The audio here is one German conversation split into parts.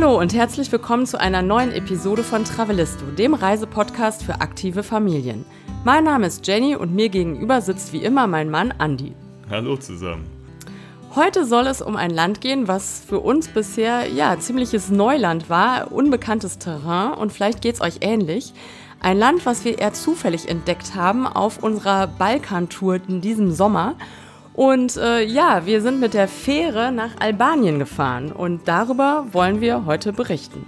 Hallo und herzlich willkommen zu einer neuen Episode von Travelisto, dem Reisepodcast für aktive Familien. Mein Name ist Jenny und mir gegenüber sitzt wie immer mein Mann Andy. Hallo zusammen. Heute soll es um ein Land gehen, was für uns bisher ja ziemliches Neuland war, unbekanntes Terrain und vielleicht geht es euch ähnlich. Ein Land, was wir eher zufällig entdeckt haben auf unserer Balkantour in diesem Sommer. Und äh, ja, wir sind mit der Fähre nach Albanien gefahren und darüber wollen wir heute berichten.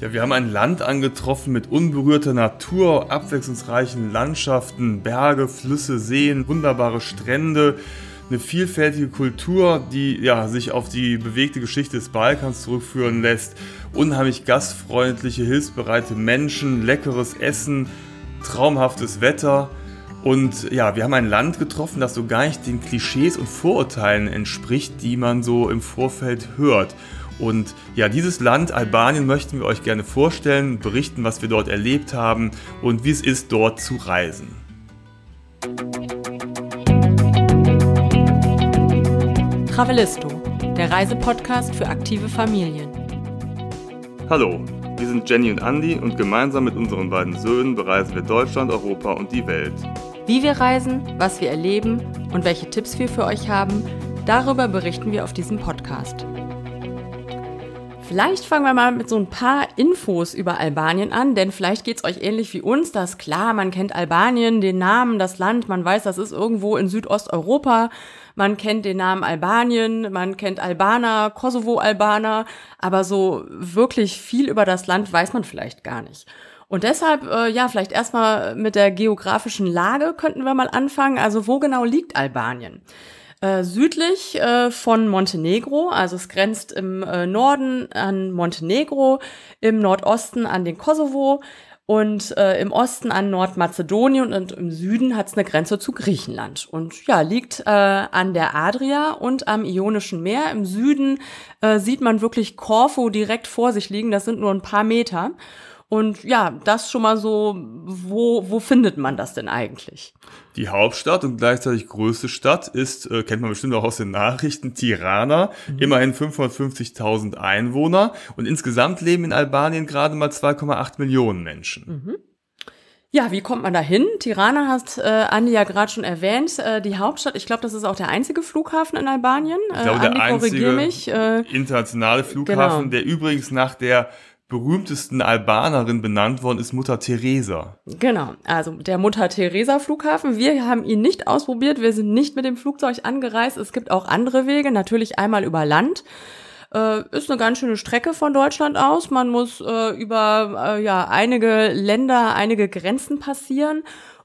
Ja, wir haben ein Land angetroffen mit unberührter Natur, abwechslungsreichen Landschaften, Berge, Flüsse, Seen, wunderbare Strände, eine vielfältige Kultur, die ja, sich auf die bewegte Geschichte des Balkans zurückführen lässt, unheimlich gastfreundliche, hilfsbereite Menschen, leckeres Essen, traumhaftes Wetter. Und ja, wir haben ein Land getroffen, das so gar nicht den Klischees und Vorurteilen entspricht, die man so im Vorfeld hört. Und ja, dieses Land Albanien möchten wir euch gerne vorstellen, berichten, was wir dort erlebt haben und wie es ist, dort zu reisen. Travelisto, der Reisepodcast für aktive Familien. Hallo, wir sind Jenny und Andy und gemeinsam mit unseren beiden Söhnen bereisen wir Deutschland, Europa und die Welt. Wie wir reisen, was wir erleben und welche Tipps wir für euch haben, darüber berichten wir auf diesem Podcast. Vielleicht fangen wir mal mit so ein paar Infos über Albanien an, denn vielleicht geht es euch ähnlich wie uns. Das ist klar, man kennt Albanien, den Namen, das Land, man weiß, das ist irgendwo in Südosteuropa. Man kennt den Namen Albanien, man kennt Albaner, Kosovo-Albaner, aber so wirklich viel über das Land weiß man vielleicht gar nicht. Und deshalb, äh, ja, vielleicht erstmal mit der geografischen Lage könnten wir mal anfangen. Also wo genau liegt Albanien? Äh, südlich äh, von Montenegro, also es grenzt im äh, Norden an Montenegro, im Nordosten an den Kosovo und im Osten an Nordmazedonien und im Süden hat es eine Grenze zu Griechenland. Und ja, liegt an der Adria und am Ionischen Meer. Im Süden sieht man wirklich Korfu direkt vor sich liegen, das sind nur ein paar Meter. Und ja, das schon mal so, wo, wo findet man das denn eigentlich? Die Hauptstadt und gleichzeitig größte Stadt ist, äh, kennt man bestimmt auch aus den Nachrichten, Tirana. Mhm. Immerhin 550.000 Einwohner. Und insgesamt leben in Albanien gerade mal 2,8 Millionen Menschen. Mhm. Ja, wie kommt man da hin? Tirana hast äh, Andi ja gerade schon erwähnt, äh, die Hauptstadt. Ich glaube, das ist auch der einzige Flughafen in Albanien. Äh, ich glaube, Andi, der einzige mich. Äh, internationale Flughafen, genau. der übrigens nach der berühmtesten Albanerin benannt worden ist Mutter Teresa. Genau, also der Mutter Teresa Flughafen. Wir haben ihn nicht ausprobiert, wir sind nicht mit dem Flugzeug angereist. Es gibt auch andere Wege, natürlich einmal über Land. Äh, ist eine ganz schöne Strecke von Deutschland aus. Man muss äh, über äh, ja einige Länder, einige Grenzen passieren.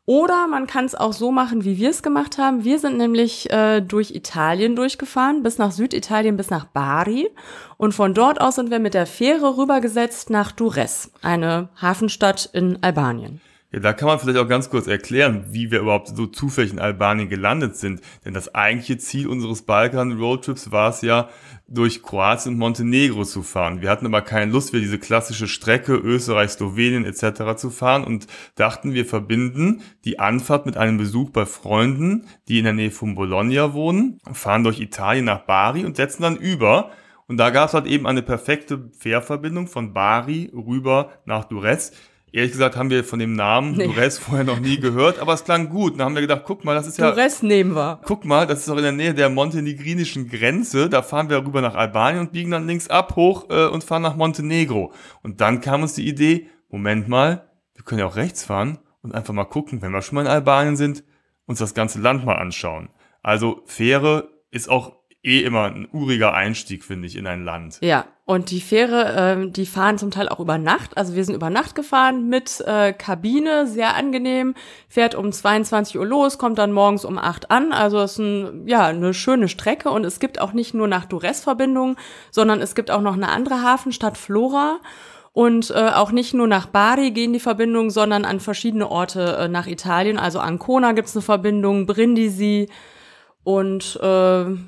Oder man kann es auch so machen, wie wir es gemacht haben. Wir sind nämlich äh, durch Italien durchgefahren, bis nach Süditalien, bis nach Bari. Und von dort aus sind wir mit der Fähre rübergesetzt nach Dures, eine Hafenstadt in Albanien. Ja, da kann man vielleicht auch ganz kurz erklären, wie wir überhaupt so zufällig in Albanien gelandet sind. Denn das eigentliche Ziel unseres Balkan-Roadtrips war es ja, durch Kroatien und Montenegro zu fahren. Wir hatten aber keine Lust, wir diese klassische Strecke Österreich, Slowenien etc. zu fahren und dachten, wir verbinden die Anfahrt mit einem Besuch bei Freunden, die in der Nähe von Bologna wohnen, fahren durch Italien nach Bari und setzen dann über. Und da gab es halt eben eine perfekte Fährverbindung von Bari rüber nach Durez Ehrlich gesagt haben wir von dem Namen nee. Dures vorher noch nie gehört, aber es klang gut. Dann haben wir gedacht, guck mal, das ist ja. Dures nehmen wir. Guck mal, das ist doch in der Nähe der montenegrinischen Grenze. Da fahren wir rüber nach Albanien und biegen dann links ab, hoch äh, und fahren nach Montenegro. Und dann kam uns die Idee, Moment mal, wir können ja auch rechts fahren und einfach mal gucken, wenn wir schon mal in Albanien sind, uns das ganze Land mal anschauen. Also Fähre ist auch eh immer ein uriger Einstieg, finde ich, in ein Land. Ja, und die Fähre, ähm, die fahren zum Teil auch über Nacht. Also wir sind über Nacht gefahren mit äh, Kabine, sehr angenehm. Fährt um 22 Uhr los, kommt dann morgens um 8 an. Also es ist ein, ja, eine schöne Strecke. Und es gibt auch nicht nur nach Dures Verbindungen, sondern es gibt auch noch eine andere Hafenstadt, Flora. Und äh, auch nicht nur nach Bari gehen die Verbindungen, sondern an verschiedene Orte äh, nach Italien. Also Ancona gibt's eine Verbindung, Brindisi, und äh,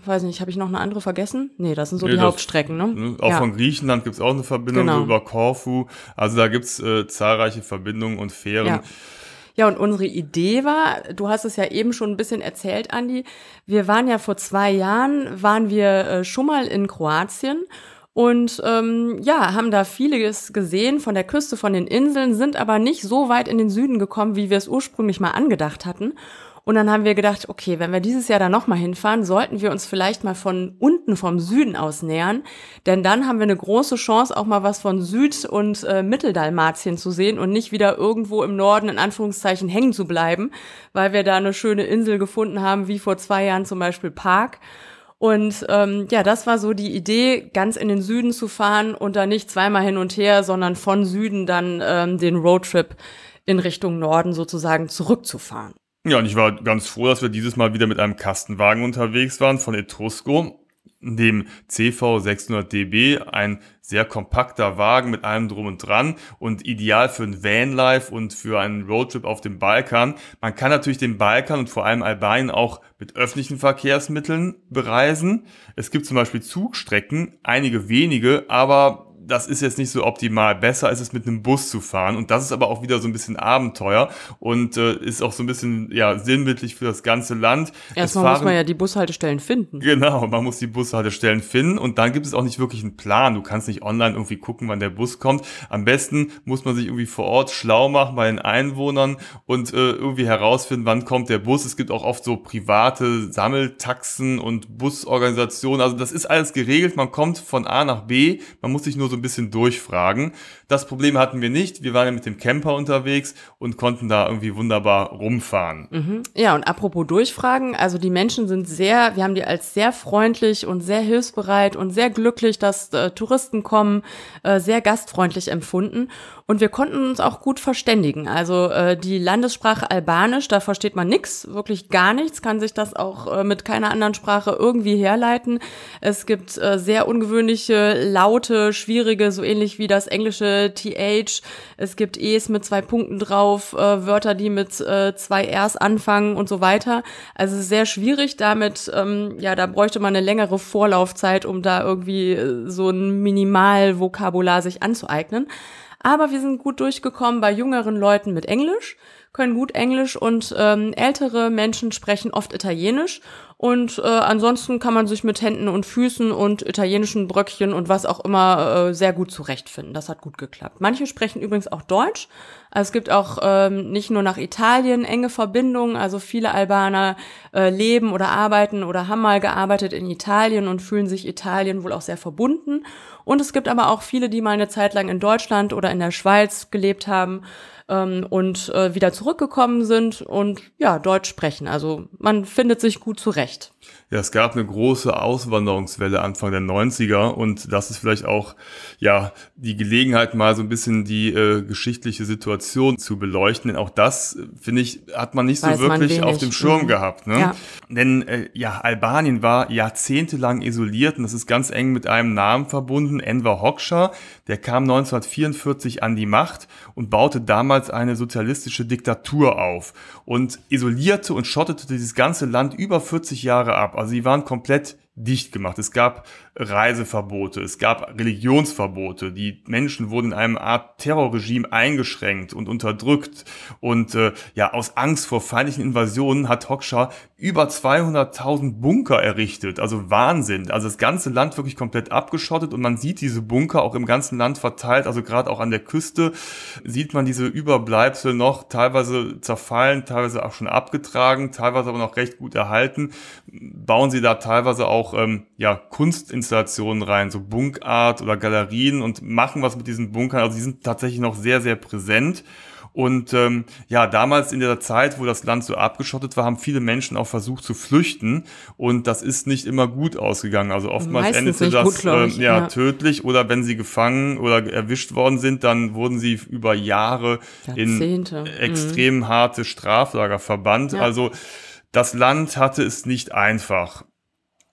weiß nicht, habe ich noch eine andere vergessen? Nee, das sind so nee, die das, Hauptstrecken, ne? ne auch ja. von Griechenland gibt's auch eine Verbindung genau. so über Korfu. Also da gibt's äh, zahlreiche Verbindungen und Fähren. Ja. Ja, und unsere Idee war, du hast es ja eben schon ein bisschen erzählt, Andi, wir waren ja vor zwei Jahren, waren wir äh, schon mal in Kroatien und ähm, ja, haben da vieles gesehen von der Küste, von den Inseln, sind aber nicht so weit in den Süden gekommen, wie wir es ursprünglich mal angedacht hatten. Und dann haben wir gedacht, okay, wenn wir dieses Jahr da nochmal hinfahren, sollten wir uns vielleicht mal von unten vom Süden aus nähern. Denn dann haben wir eine große Chance, auch mal was von Süd- und äh, Mitteldalmatien zu sehen und nicht wieder irgendwo im Norden in Anführungszeichen hängen zu bleiben, weil wir da eine schöne Insel gefunden haben, wie vor zwei Jahren zum Beispiel Park. Und ähm, ja, das war so die Idee, ganz in den Süden zu fahren und da nicht zweimal hin und her, sondern von Süden dann ähm, den Roadtrip in Richtung Norden sozusagen zurückzufahren. Ja, und ich war ganz froh, dass wir dieses Mal wieder mit einem Kastenwagen unterwegs waren von Etrusco dem CV 600DB, ein sehr kompakter Wagen mit allem drum und dran und ideal für ein Vanlife und für einen Roadtrip auf dem Balkan. Man kann natürlich den Balkan und vor allem Albanien auch mit öffentlichen Verkehrsmitteln bereisen. Es gibt zum Beispiel Zugstrecken, einige wenige, aber das ist jetzt nicht so optimal. Besser ist es mit einem Bus zu fahren und das ist aber auch wieder so ein bisschen Abenteuer und äh, ist auch so ein bisschen ja sinnbildlich für das ganze Land. Erstmal muss man ja die Bushaltestellen finden. Genau, man muss die Bushaltestellen finden und dann gibt es auch nicht wirklich einen Plan. Du kannst nicht online irgendwie gucken, wann der Bus kommt. Am besten muss man sich irgendwie vor Ort schlau machen bei den Einwohnern und äh, irgendwie herausfinden, wann kommt der Bus. Es gibt auch oft so private Sammeltaxen und Busorganisationen. Also das ist alles geregelt. Man kommt von A nach B. Man muss sich nur so ein bisschen durchfragen. Das Problem hatten wir nicht. Wir waren ja mit dem Camper unterwegs und konnten da irgendwie wunderbar rumfahren. Mhm. Ja, und apropos durchfragen, also die Menschen sind sehr, wir haben die als sehr freundlich und sehr hilfsbereit und sehr glücklich, dass äh, Touristen kommen, äh, sehr gastfreundlich empfunden. Und wir konnten uns auch gut verständigen. Also äh, die Landessprache Albanisch, da versteht man nichts, wirklich gar nichts, kann sich das auch äh, mit keiner anderen Sprache irgendwie herleiten. Es gibt äh, sehr ungewöhnliche, laute, schwierige, so ähnlich wie das englische TH. Es gibt E's mit zwei Punkten drauf, äh, Wörter, die mit äh, zwei R's anfangen und so weiter. Also es ist sehr schwierig damit, ähm, ja, da bräuchte man eine längere Vorlaufzeit, um da irgendwie äh, so ein Minimalvokabular sich anzueignen. Aber wir sind gut durchgekommen bei jüngeren Leuten mit Englisch, können gut Englisch und ähm, ältere Menschen sprechen oft Italienisch. Und äh, ansonsten kann man sich mit Händen und Füßen und italienischen Bröckchen und was auch immer äh, sehr gut zurechtfinden. Das hat gut geklappt. Manche sprechen übrigens auch Deutsch. Also es gibt auch ähm, nicht nur nach Italien enge Verbindungen. Also viele Albaner äh, leben oder arbeiten oder haben mal gearbeitet in Italien und fühlen sich Italien wohl auch sehr verbunden. Und es gibt aber auch viele, die mal eine Zeit lang in Deutschland oder in der Schweiz gelebt haben ähm, und äh, wieder zurückgekommen sind und ja, Deutsch sprechen. Also man findet sich gut zurecht. Ja, es gab eine große Auswanderungswelle Anfang der 90er und das ist vielleicht auch ja die Gelegenheit, mal so ein bisschen die äh, geschichtliche Situation zu beleuchten. Denn auch das, finde ich, hat man nicht Weiß so wirklich auf dem Schirm mhm. gehabt. Ne? Ja. Denn äh, ja, Albanien war jahrzehntelang isoliert und das ist ganz eng mit einem Namen verbunden, Enver Hoxha. Der kam 1944 an die Macht und baute damals eine sozialistische Diktatur auf und isolierte und schottete dieses ganze Land über 40 Jahre ab. Also sie waren komplett dicht gemacht. Es gab Reiseverbote, es gab Religionsverbote, die Menschen wurden in einem Art Terrorregime eingeschränkt und unterdrückt. Und äh, ja, aus Angst vor feindlichen Invasionen hat Hoxha über 200.000 Bunker errichtet, also Wahnsinn. Also das ganze Land wirklich komplett abgeschottet. Und man sieht diese Bunker auch im ganzen Land verteilt, also gerade auch an der Küste sieht man diese Überbleibsel noch, teilweise zerfallen, teilweise auch schon abgetragen, teilweise aber noch recht gut erhalten. Bauen sie da teilweise auch ähm, ja, Kunstinstallationen rein, so Bunkart oder Galerien und machen was mit diesen Bunkern. Also die sind tatsächlich noch sehr, sehr präsent. Und ähm, ja, damals in der Zeit, wo das Land so abgeschottet war, haben viele Menschen auch versucht zu flüchten. Und das ist nicht immer gut ausgegangen. Also oftmals Meistens endete das gut, ähm, ja, ja, tödlich. Oder wenn sie gefangen oder erwischt worden sind, dann wurden sie über Jahre Jahrzehnte. in extrem mhm. harte Straflager verbannt. Ja. Also das Land hatte es nicht einfach.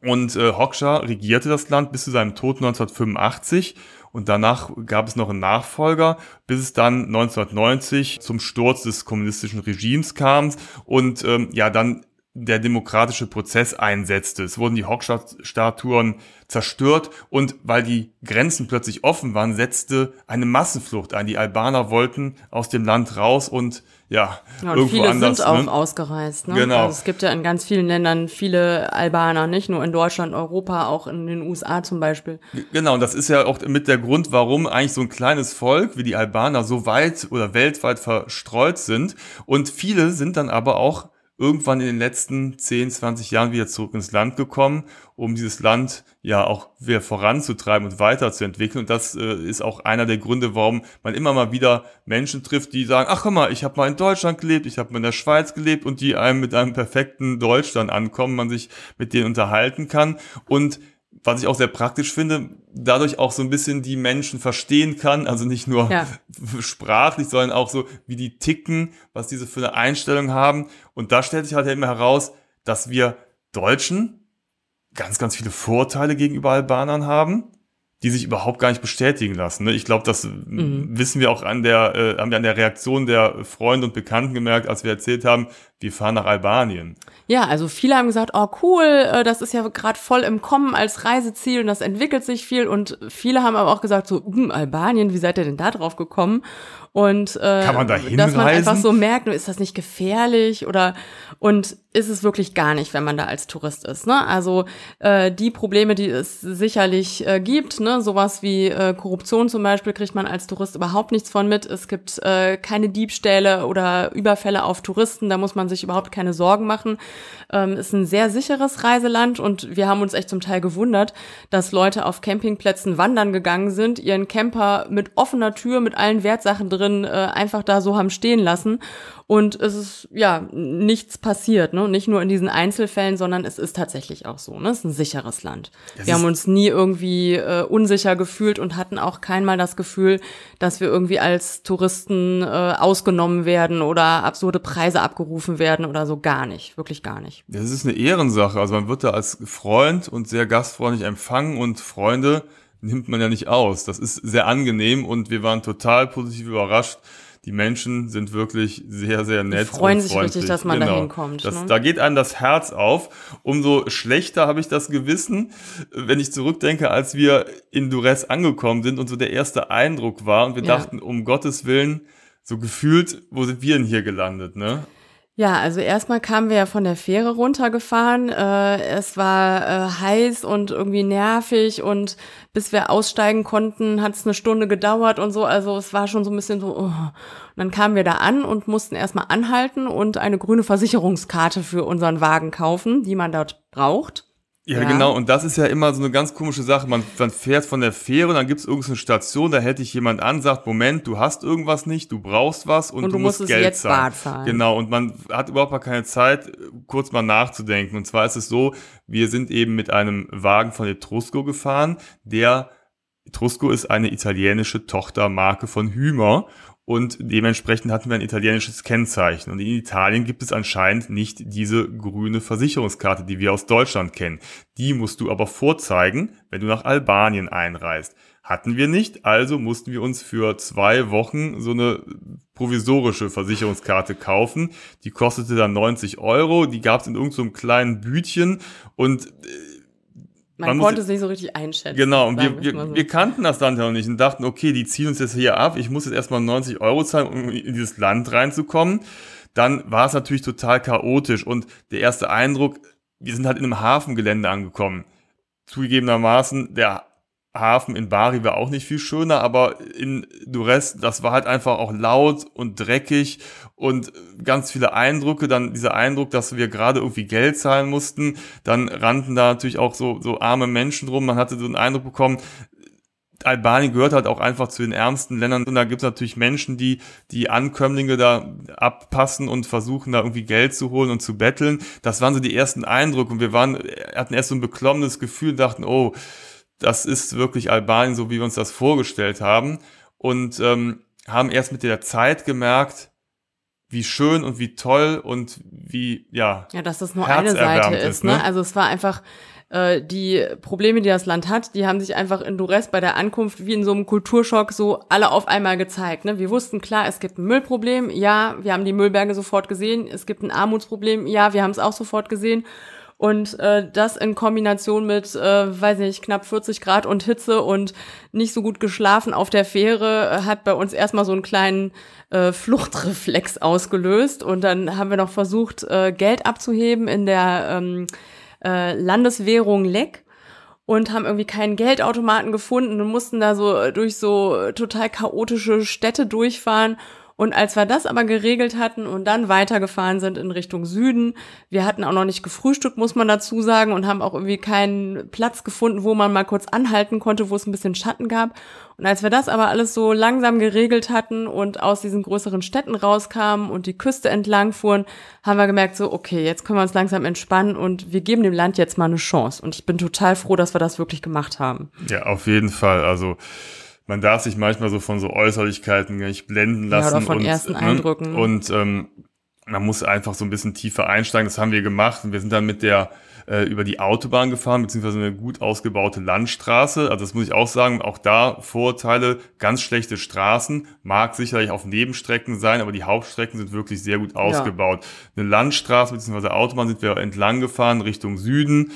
Und äh, Hoxha regierte das Land bis zu seinem Tod 1985 und danach gab es noch einen Nachfolger, bis es dann 1990 zum Sturz des kommunistischen Regimes kam. Und ähm, ja, dann der demokratische Prozess einsetzte. Es wurden die Hoxha-Statuen zerstört und weil die Grenzen plötzlich offen waren, setzte eine Massenflucht ein. Die Albaner wollten aus dem Land raus und ja, ja und irgendwo viele anders. sind auch ne? ausgereist. Ne? Genau. Also es gibt ja in ganz vielen Ländern viele Albaner, nicht nur in Deutschland, Europa, auch in den USA zum Beispiel. Genau, und das ist ja auch mit der Grund, warum eigentlich so ein kleines Volk wie die Albaner so weit oder weltweit verstreut sind. Und viele sind dann aber auch irgendwann in den letzten 10, 20 Jahren wieder zurück ins Land gekommen, um dieses Land ja auch wieder voranzutreiben und weiterzuentwickeln. Und das äh, ist auch einer der Gründe, warum man immer mal wieder Menschen trifft, die sagen, ach guck mal, ich habe mal in Deutschland gelebt, ich habe mal in der Schweiz gelebt und die einem mit einem perfekten Deutschland ankommen, man sich mit denen unterhalten kann und was ich auch sehr praktisch finde, dadurch auch so ein bisschen die Menschen verstehen kann, also nicht nur Ja. sprachlich, sondern auch so, wie die ticken, was diese für eine Einstellung haben. Und da stellt sich halt immer heraus, dass wir Deutschen ganz, ganz viele Vorteile gegenüber Albanern haben, die sich überhaupt gar nicht bestätigen lassen. ne? Ich glaube, das Mhm. wissen wir auch an der, äh, haben wir an der Reaktion der Freunde und Bekannten gemerkt, als wir erzählt haben, wir fahren nach Albanien. Ja, also viele haben gesagt, oh cool, äh, das ist ja gerade voll im Kommen als Reiseziel und das entwickelt sich viel. Und viele haben aber auch gesagt, so, hm, Albanien, wie seid ihr denn da drauf gekommen? Und äh, Kann man da dass man einfach so merkt, ist das nicht gefährlich oder und ist es wirklich gar nicht, wenn man da als Tourist ist. Ne? Also äh, die Probleme, die es sicherlich äh, gibt, ne, sowas wie äh, Korruption zum Beispiel, kriegt man als Tourist überhaupt nichts von mit. Es gibt äh, keine Diebstähle oder Überfälle auf Touristen, da muss man sich überhaupt keine Sorgen machen. Ähm, ist ein sehr sicheres Reiseland und wir haben uns echt zum Teil gewundert, dass Leute auf Campingplätzen wandern gegangen sind, ihren Camper mit offener Tür, mit allen Wertsachen drin, äh, einfach da so haben stehen lassen. Und es ist ja nichts passiert, ne? Nicht nur in diesen Einzelfällen, sondern es ist tatsächlich auch so. Ne? Es ist ein sicheres Land. Das wir haben uns nie irgendwie äh, unsicher gefühlt und hatten auch keinmal das Gefühl, dass wir irgendwie als Touristen äh, ausgenommen werden oder absurde Preise abgerufen werden oder so. Gar nicht, wirklich gar nicht. Das ist eine Ehrensache. Also man wird da als Freund und sehr gastfreundlich empfangen und Freunde nimmt man ja nicht aus. Das ist sehr angenehm und wir waren total positiv überrascht. Die Menschen sind wirklich sehr, sehr nett. freuen und sich freundlich. richtig, dass man da genau. hinkommt, Das, ne? Da geht einem das Herz auf. Umso schlechter habe ich das Gewissen, wenn ich zurückdenke, als wir in Duress angekommen sind und so der erste Eindruck war und wir Ja. dachten, um Gottes Willen, so gefühlt, wo sind wir denn hier gelandet, ne? Ja, also erstmal kamen wir ja von der Fähre runtergefahren. Äh, es war äh, heiß und irgendwie nervig und bis wir aussteigen konnten, hat es eine Stunde gedauert und so. Also es war schon so ein bisschen so. Oh. Und dann kamen wir da an und mussten erstmal anhalten und eine grüne Versicherungskarte für unseren Wagen kaufen, die man dort braucht. Ja, Ja. genau. Und das ist ja immer so eine ganz komische Sache. Man, man fährt von der Fähre und dann gibt es irgendeine Station, da hält dich jemand an, sagt, Moment, du hast irgendwas nicht, du brauchst was und, Und du du musst musst Geld jetzt zahlen. zahlen. Genau. Und man hat überhaupt gar keine Zeit, kurz mal nachzudenken. Und zwar ist es so, wir sind eben mit einem Wagen von Etrusco gefahren, der Etrusco ist eine italienische Tochtermarke von Hümer und dementsprechend hatten wir ein italienisches Kennzeichen. Und in Italien gibt es anscheinend nicht diese grüne Versicherungskarte, die wir aus Deutschland kennen. Die musst du aber vorzeigen, wenn du nach Albanien einreist. Hatten wir nicht, also mussten wir uns für zwei Wochen so eine provisorische Versicherungskarte kaufen. Die kostete dann 90 Euro, die gab es in irgendeinem kleinen Bütchen und Man, konnte es nicht so richtig einschätzen. Genau, und wir, wir, so. wir kannten das Land ja noch nicht und dachten, okay, die ziehen uns jetzt hier ab, ich muss jetzt erstmal 90 Euro zahlen, um in dieses Land reinzukommen. Dann war es natürlich total chaotisch und der erste Eindruck, wir sind halt in einem Hafengelände angekommen. Zugegebenermaßen, der Hafen in Bari war auch nicht viel schöner, aber in Durres, das war halt einfach auch laut und dreckig und ganz viele Eindrücke. Dann dieser Eindruck, dass wir gerade irgendwie Geld zahlen mussten. Dann rannten da natürlich auch so, so arme Menschen rum. Man hatte so einen Eindruck bekommen, Albanien gehört halt auch einfach zu den ärmsten Ländern und da gibt es natürlich Menschen, die die Ankömmlinge da abpassen und versuchen da irgendwie Geld zu holen und zu betteln. Das waren so die ersten Eindrücke und wir waren, hatten erst so ein beklommenes Gefühl, dachten, oh, das ist wirklich Albanien, so wie wir uns das vorgestellt haben und ähm, haben erst mit der Zeit gemerkt, wie schön und wie toll und wie, ja. Ja, dass das nur eine Seite ist, ne? ne? Also es war einfach, äh, die Probleme, die das Land hat, die haben sich einfach in Duress bei der Ankunft wie in so einem Kulturschock so alle auf einmal gezeigt. Ne? Wir wussten klar, es gibt ein Müllproblem, ja, wir haben die Müllberge sofort gesehen, es gibt ein Armutsproblem, ja, wir haben es auch sofort gesehen. Und äh, das in Kombination mit, äh, weiß nicht, knapp 40 Grad und Hitze und nicht so gut geschlafen auf der Fähre, äh, hat bei uns erstmal so einen kleinen äh, Fluchtreflex ausgelöst. Und dann haben wir noch versucht, äh, Geld abzuheben in der ähm, äh, Landeswährung Leck und haben irgendwie keinen Geldautomaten gefunden und mussten da so durch so total chaotische Städte durchfahren und als wir das aber geregelt hatten und dann weitergefahren sind in Richtung Süden, wir hatten auch noch nicht gefrühstückt, muss man dazu sagen, und haben auch irgendwie keinen Platz gefunden, wo man mal kurz anhalten konnte, wo es ein bisschen Schatten gab. Und als wir das aber alles so langsam geregelt hatten und aus diesen größeren Städten rauskamen und die Küste entlang fuhren, haben wir gemerkt, so, okay, jetzt können wir uns langsam entspannen und wir geben dem Land jetzt mal eine Chance. Und ich bin total froh, dass wir das wirklich gemacht haben. Ja, auf jeden Fall. Also, man darf sich manchmal so von so Äußerlichkeiten nicht blenden lassen. Ja, oder von und, ersten ne? Eindrücken. Und ähm, man muss einfach so ein bisschen tiefer einsteigen. Das haben wir gemacht und wir sind dann mit der äh, über die Autobahn gefahren, beziehungsweise eine gut ausgebaute Landstraße. Also das muss ich auch sagen, auch da Vorurteile, ganz schlechte Straßen, mag sicherlich auf Nebenstrecken sein, aber die Hauptstrecken sind wirklich sehr gut ausgebaut. Ja. Eine Landstraße beziehungsweise Autobahn sind wir entlang gefahren Richtung Süden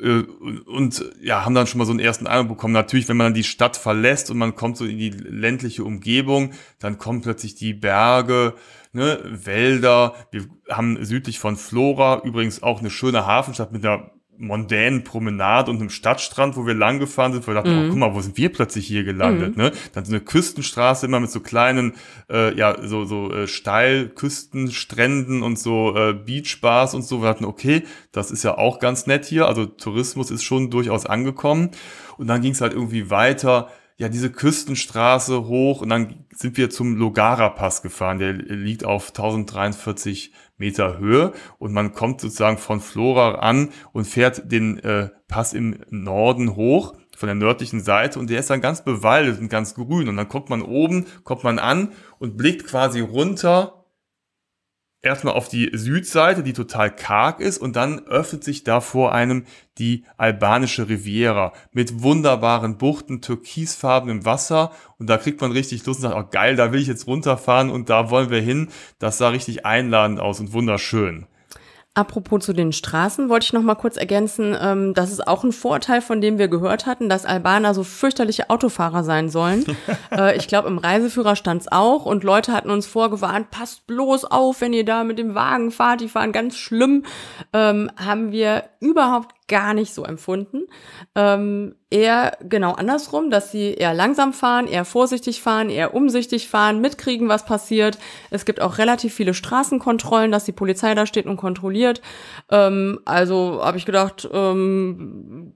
und ja, haben dann schon mal so einen ersten Eindruck bekommen. Natürlich, wenn man die Stadt verlässt und man kommt so in die ländliche Umgebung, dann kommen plötzlich die Berge, ne, Wälder. Wir haben südlich von Flora übrigens auch eine schöne Hafenstadt mit einer mondänen Promenade und einem Stadtstrand, wo wir lang gefahren sind, wo wir dachten, mhm. oh, guck mal, wo sind wir plötzlich hier gelandet, mhm. ne? Dann so eine Küstenstraße immer mit so kleinen, äh, ja, so, so äh, Steilküstenstränden und so äh, Beachbars und so. Wir hatten, okay, das ist ja auch ganz nett hier, also Tourismus ist schon durchaus angekommen. Und dann ging es halt irgendwie weiter, ja, diese Küstenstraße hoch und dann sind wir zum Logara Pass gefahren, der liegt auf 1043 Meter Höhe. Und man kommt sozusagen von Flora an und fährt den äh, Pass im Norden hoch von der nördlichen Seite. Und der ist dann ganz bewaldet und ganz grün. Und dann kommt man oben, kommt man an und blickt quasi runter erstmal auf die Südseite, die total karg ist, und dann öffnet sich da vor einem die albanische Riviera mit wunderbaren Buchten, türkisfarbenem Wasser. Und da kriegt man richtig Lust und sagt, oh geil, da will ich jetzt runterfahren und da wollen wir hin. Das sah richtig einladend aus und wunderschön. Apropos zu den Straßen, wollte ich noch mal kurz ergänzen, ähm, das ist auch ein Vorteil, von dem wir gehört hatten, dass Albaner so fürchterliche Autofahrer sein sollen. äh, ich glaube, im Reiseführer stand's auch und Leute hatten uns vorgewarnt, passt bloß auf, wenn ihr da mit dem Wagen fahrt, die fahren ganz schlimm. Ähm, haben wir überhaupt gar nicht so empfunden. Ähm, eher genau andersrum, dass sie eher langsam fahren, eher vorsichtig fahren, eher umsichtig fahren, mitkriegen, was passiert. Es gibt auch relativ viele Straßenkontrollen, dass die Polizei da steht und kontrolliert. Ähm, also habe ich gedacht, ähm,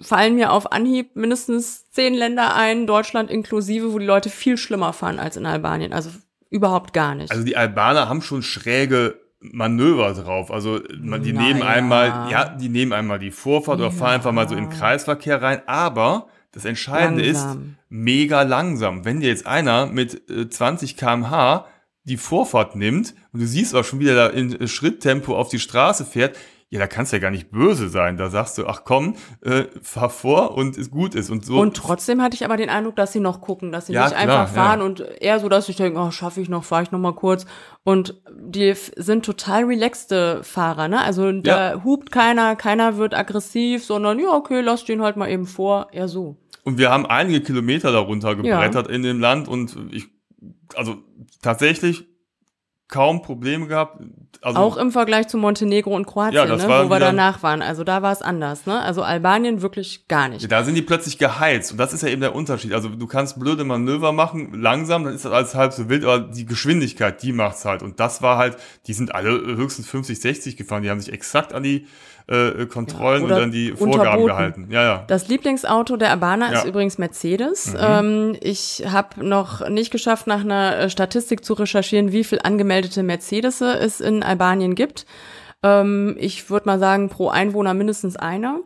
fallen mir auf Anhieb mindestens zehn Länder ein, Deutschland inklusive, wo die Leute viel schlimmer fahren als in Albanien. Also überhaupt gar nicht. Also die Albaner haben schon schräge Manöver drauf. Also man, die naja. nehmen einmal, ja, die nehmen einmal die Vorfahrt ja. oder fahren einfach mal so in den Kreisverkehr rein. Aber das Entscheidende langsam. ist mega langsam. Wenn dir jetzt einer mit äh, 20 km/h die Vorfahrt nimmt und du siehst auch schon wieder da in Schritttempo auf die Straße fährt, ja, da kannst du ja gar nicht böse sein. Da sagst du, ach komm, äh, fahr vor und es gut ist und so. Und trotzdem hatte ich aber den Eindruck, dass sie noch gucken, dass sie ja, nicht klar, einfach fahren ja. und eher so, dass ich denke, oh, schaffe ich noch, fahre ich noch mal kurz. Und die sind total relaxte Fahrer, ne? Also da ja. hupt keiner, keiner wird aggressiv, sondern ja, okay, lass den halt mal eben vor, eher so. Und wir haben einige Kilometer darunter gebrettert in dem Land und ich, also tatsächlich kaum Probleme gehabt. Also, auch im Vergleich zu Montenegro und Kroatien, ja, ne, wo wir danach waren. Also da war es anders. Ne? Also Albanien wirklich gar nicht. Ja, da sind die plötzlich geheizt. Und das ist ja eben der Unterschied. Also du kannst blöde Manöver machen, langsam, dann ist das alles halb so wild, aber die Geschwindigkeit, die macht's halt. Und das war halt, die sind alle höchstens 50, 60 gefahren. Die haben sich exakt an die äh, Kontrollen ja, und dann die Vorgaben gehalten. Ja, ja. Das Lieblingsauto der Albaner ja. ist übrigens Mercedes. Mhm. Ähm, ich habe noch nicht geschafft, nach einer äh, Statistik zu recherchieren, wie viel angemeldete Mercedes es in Albanien gibt. Ähm, ich würde mal sagen, pro Einwohner mindestens einer.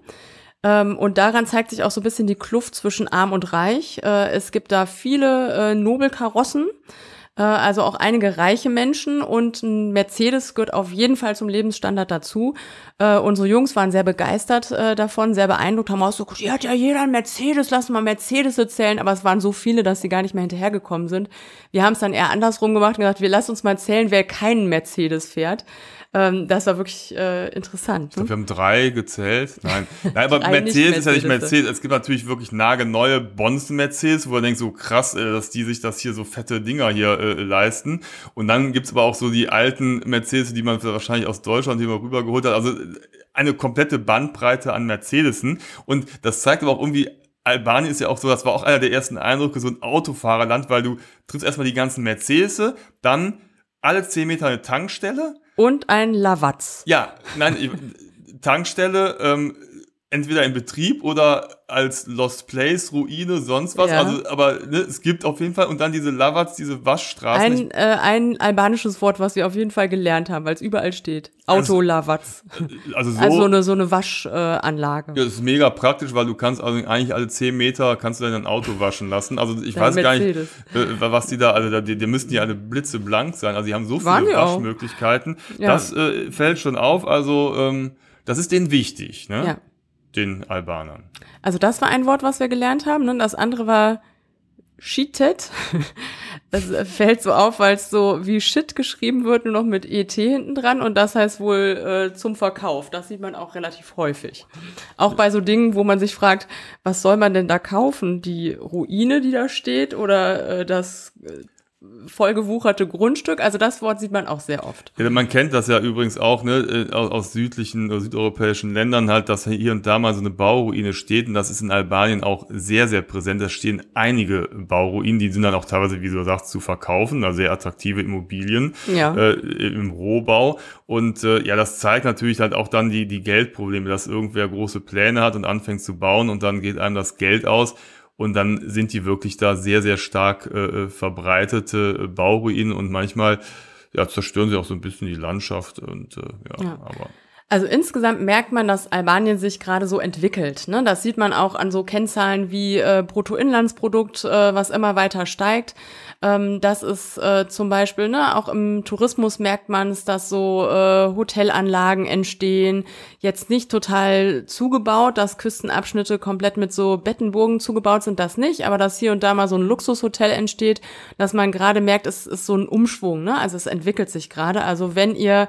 Ähm, und daran zeigt sich auch so ein bisschen die Kluft zwischen arm und reich. Äh, es gibt da viele äh, Nobelkarossen Äh, also auch einige reiche Menschen und ein Mercedes gehört auf jeden Fall zum Lebensstandard dazu. Äh, unsere Jungs waren sehr begeistert äh, davon, sehr beeindruckt, haben auch so, ja, hat ja jeder ein Mercedes, lass mal Mercedes zählen, aber es waren so viele, dass sie gar nicht mehr hinterhergekommen sind. Wir haben es dann eher andersrum gemacht und gesagt, wir lassen uns mal zählen, wer keinen Mercedes fährt. Ähm, das war wirklich äh, interessant. Ich glaub, wir haben drei gezählt. Nein, Nein aber Mercedes ist ja nicht Mercedes. Es gibt natürlich wirklich nagelneue Bonzen-Mercedes, wo man denkt, so krass, äh, dass die sich das hier so fette Dinger hier äh, leisten. Und dann gibt's aber auch so die alten Mercedes, die man wahrscheinlich aus Deutschland hier mal rübergeholt hat. Also äh, eine komplette Bandbreite an Mercedesen. Und das zeigt aber auch irgendwie, Albanien ist ja auch so, das war auch einer der ersten Eindrücke, so ein Autofahrerland, weil du triffst erstmal die ganzen Mercedes, dann alle zehn Meter eine Tankstelle, und ein Lavaz. Ja, nein, Tankstelle, ähm, entweder in Betrieb oder als Lost Place, Ruine, sonst was. Ja. Also, aber ne, es gibt auf jeden Fall und dann diese Lavats, diese Waschstraßen. Ein, äh, ein albanisches Wort, was wir auf jeden Fall gelernt haben, weil es überall steht. Auto-Lavats. Also, also, so, also so eine, so eine Waschanlage. Äh, ja, das ist mega praktisch, weil du kannst also eigentlich alle zehn Meter kannst du dein Auto waschen lassen. Also ich Dein weiß Mercedes. gar nicht, äh, was die da, also die, die müssten ja alle blitzeblank sein. Also die haben so viele Waschmöglichkeiten. Ja. Das äh, fällt schon auf. Also ähm, das ist denen wichtig. Ne? Ja den Albanern. Also das war ein Wort, was wir gelernt haben. Ne? Das andere war Shitet. Das fällt so auf, weil es so wie Shit geschrieben wird, nur noch mit ET hinten dran. Und das heißt wohl äh, zum Verkauf. Das sieht man auch relativ häufig. Auch bei so Dingen, wo man sich fragt, was soll man denn da kaufen? Die Ruine, die da steht oder äh, das äh, vollgewucherte Grundstück. Also das Wort sieht man auch sehr oft. Ja, man kennt das ja übrigens auch ne, äh, aus, aus südlichen oder südeuropäischen Ländern halt, dass hier und da mal so eine Bauruine steht. Und das ist in Albanien auch sehr, sehr präsent. Da stehen einige Bauruinen, die sind dann auch teilweise, wie du sagst, zu verkaufen. Also sehr attraktive Immobilien ja. äh, im Rohbau. Und äh, ja, das zeigt natürlich halt auch dann die, die Geldprobleme, dass irgendwer große Pläne hat und anfängt zu bauen und dann geht einem das Geld aus und dann sind die wirklich da sehr, sehr stark äh, äh, verbreitete äh, Bauruinen und manchmal ja, zerstören sie auch so ein bisschen die Landschaft und äh, ja, ja. aber. Also insgesamt merkt man, dass Albanien sich gerade so entwickelt. Ne? Das sieht man auch an so Kennzahlen wie äh, Bruttoinlandsprodukt, äh, was immer weiter steigt. Ähm, das ist äh, zum Beispiel, ne, auch im Tourismus merkt man es, dass so äh, Hotelanlagen entstehen, jetzt nicht total zugebaut, dass Küstenabschnitte komplett mit so Bettenburgen zugebaut sind, das nicht, aber dass hier und da mal so ein Luxushotel entsteht, dass man gerade merkt, es ist so ein Umschwung, ne? Also es entwickelt sich gerade. Also wenn ihr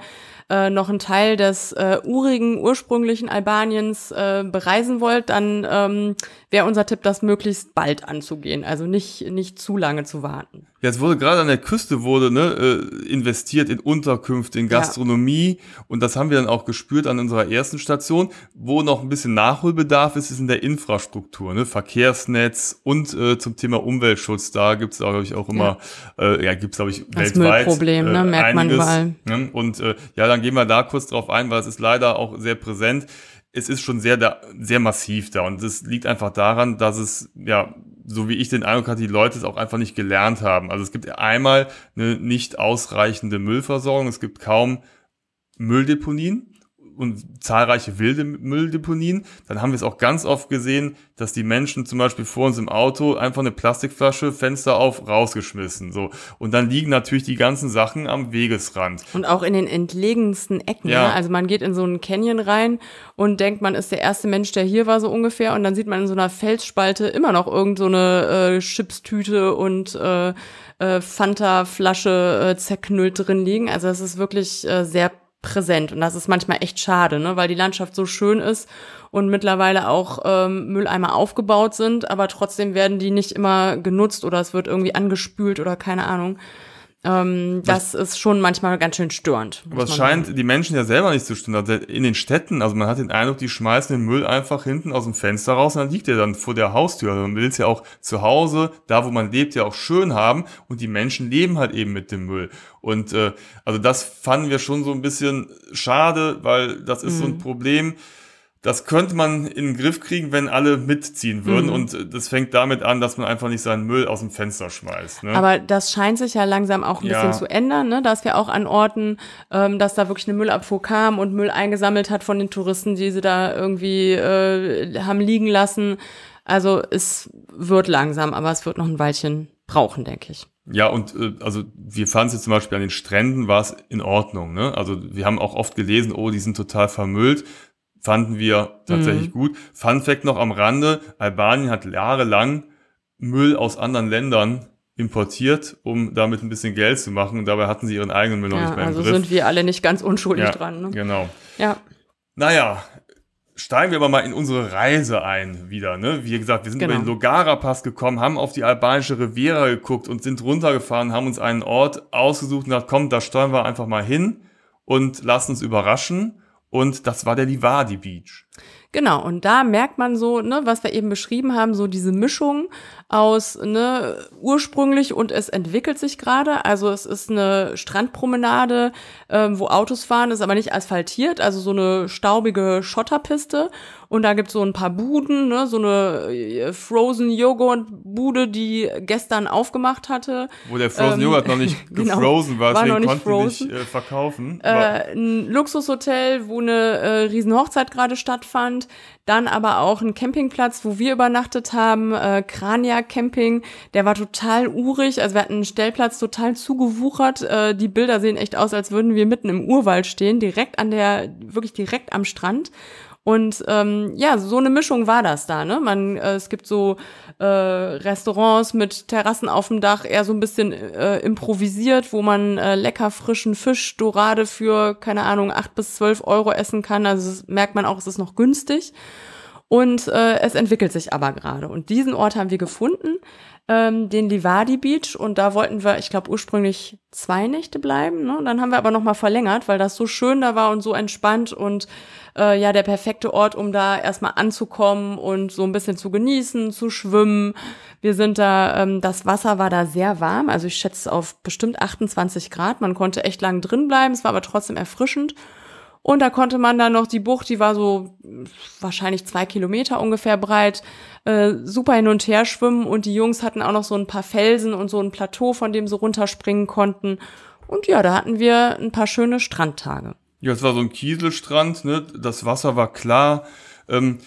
äh, noch einen Teil des äh, urigen, ursprünglichen Albaniens äh, bereisen wollt, dann ähm, wäre unser Tipp, das möglichst bald anzugehen. Also nicht, nicht zu lange zu warten. Jetzt wurde gerade an der Küste wurde ne, äh, investiert in Unterkünfte, in Gastronomie ja. und das haben wir dann auch gespürt an unserer ersten Station. Wo noch ein bisschen Nachholbedarf ist, ist in der Infrastruktur, ne, Verkehrsnetz und äh, zum Thema Umweltschutz. Da gibt es, glaube ich, auch immer, ja, äh, ja gibt es, glaube ich, das weltweit Müllproblem, ne, äh, merkt einiges, man überall. Ne? Und äh, ja, dann gehen wir da kurz drauf ein, weil es ist leider auch sehr präsent. Es ist schon sehr, da, sehr massiv da. Und es liegt einfach daran, dass es ja so wie ich den Eindruck hatte, die Leute es auch einfach nicht gelernt haben. Also es gibt einmal eine nicht ausreichende Müllversorgung, es gibt kaum Mülldeponien und zahlreiche wilde Mülldeponien. Dann haben wir es auch ganz oft gesehen, dass die Menschen zum Beispiel vor uns im Auto einfach eine Plastikflasche, Fenster auf, rausgeschmissen. So. Und dann liegen natürlich die ganzen Sachen am Wegesrand. Und auch in den entlegensten Ecken. Ja. Ne? Also man geht in so einen Canyon rein und denkt, man ist der erste Mensch, der hier war, so ungefähr. Und dann sieht man in so einer Felsspalte immer noch irgend so eine äh, Chipstüte und äh, äh, Fanta-Flasche äh, zerknüllt drin liegen. Also es ist wirklich äh, sehr präsent. Und das ist manchmal echt schade, ne? weil die Landschaft so schön ist und mittlerweile auch ähm, Mülleimer aufgebaut sind, aber trotzdem werden die nicht immer genutzt oder es wird irgendwie angespült oder keine Ahnung. Ähm, das Was, ist schon manchmal ganz schön störend. Aber es scheint sagen. die Menschen ja selber nicht zu stören. Also in den Städten, also man hat den Eindruck, die schmeißen den Müll einfach hinten aus dem Fenster raus und dann liegt er dann vor der Haustür. Also man will es ja auch zu Hause, da wo man lebt, ja auch schön haben und die Menschen leben halt eben mit dem Müll. Und äh, also das fanden wir schon so ein bisschen schade, weil das ist mhm. so ein mhm. Problem das könnte man in den Griff kriegen, wenn alle mitziehen würden. Mhm. Und das fängt damit an, dass man einfach nicht seinen Müll aus dem Fenster schmeißt. Ne? Aber das scheint sich ja langsam auch ein ja. bisschen zu ändern, ne? dass wir auch an Orten, ähm, dass da wirklich eine Müllabfuhr kam und Müll eingesammelt hat von den Touristen, die sie da irgendwie äh, haben liegen lassen. Also es wird langsam, aber es wird noch ein Weilchen brauchen, denke ich. Ja, und äh, also wir fanden es jetzt zum Beispiel an den Stränden war es in Ordnung. Ne? Also wir haben auch oft gelesen, oh, die sind total vermüllt. Fanden wir tatsächlich mhm. gut. Fun Fact noch am Rande, Albanien hat jahrelang Müll aus anderen Ländern importiert, um damit ein bisschen Geld zu machen. Und dabei hatten sie ihren eigenen Müll noch ja, nicht mehr im also Griff. Also sind wir alle nicht ganz unschuldig ja, dran. Ne? Genau. Ja. Naja, steigen wir aber mal in unsere Reise ein wieder. Ne? Wie gesagt, wir sind genau. über den Logara-Pass gekommen, haben auf die albanische Riviera geguckt und sind runtergefahren, haben uns einen Ort ausgesucht und gesagt, komm, da steuern wir einfach mal hin und lassen uns überraschen. Und das war der Livadi Beach. Genau, und da merkt man so, ne, was wir eben beschrieben haben, so diese Mischung aus ne, ursprünglich und es entwickelt sich gerade. Also es ist eine Strandpromenade, ähm, wo Autos fahren, ist aber nicht asphaltiert, also so eine staubige Schotterpiste. Und da gibt's so ein paar Buden, ne, so eine äh, Frozen Joghurt Bude, die gestern aufgemacht hatte. Wo der Frozen ähm, Joghurt noch nicht genau, gefrozen war, deswegen war konnten frozen. nicht äh, verkaufen. Äh, ein Luxushotel, wo eine äh, Riesenhochzeit gerade stattfand. Dann aber auch ein Campingplatz, wo wir übernachtet haben, äh, Krania Camping. Der war total urig, also wir hatten einen Stellplatz total zugewuchert. Äh, die Bilder sehen echt aus, als würden wir mitten im Urwald stehen, direkt an der, wirklich direkt am Strand. Und ähm, ja, so eine Mischung war das da. Ne? Man, äh, es gibt so äh, Restaurants mit Terrassen auf dem Dach, eher so ein bisschen äh, improvisiert, wo man äh, lecker frischen Fisch, Dorade für, keine Ahnung, acht bis zwölf Euro essen kann. Also merkt man auch, es ist noch günstig. Und äh, es entwickelt sich aber gerade. Und diesen Ort haben wir gefunden, ähm, den Livadi Beach. Und da wollten wir, ich glaube, ursprünglich zwei Nächte bleiben. Ne? Dann haben wir aber nochmal verlängert, weil das so schön da war und so entspannt und äh, ja der perfekte Ort, um da erstmal anzukommen und so ein bisschen zu genießen, zu schwimmen. Wir sind da, ähm, das Wasser war da sehr warm, also ich schätze auf bestimmt 28 Grad. Man konnte echt lang drin bleiben, es war aber trotzdem erfrischend. Und da konnte man dann noch die Bucht, die war so wahrscheinlich zwei Kilometer ungefähr breit, äh, super hin und her schwimmen. Und die Jungs hatten auch noch so ein paar Felsen und so ein Plateau, von dem sie runterspringen konnten. Und ja, da hatten wir ein paar schöne Strandtage. Ja, es war so ein Kieselstrand, ne? das Wasser war klar. Ähm,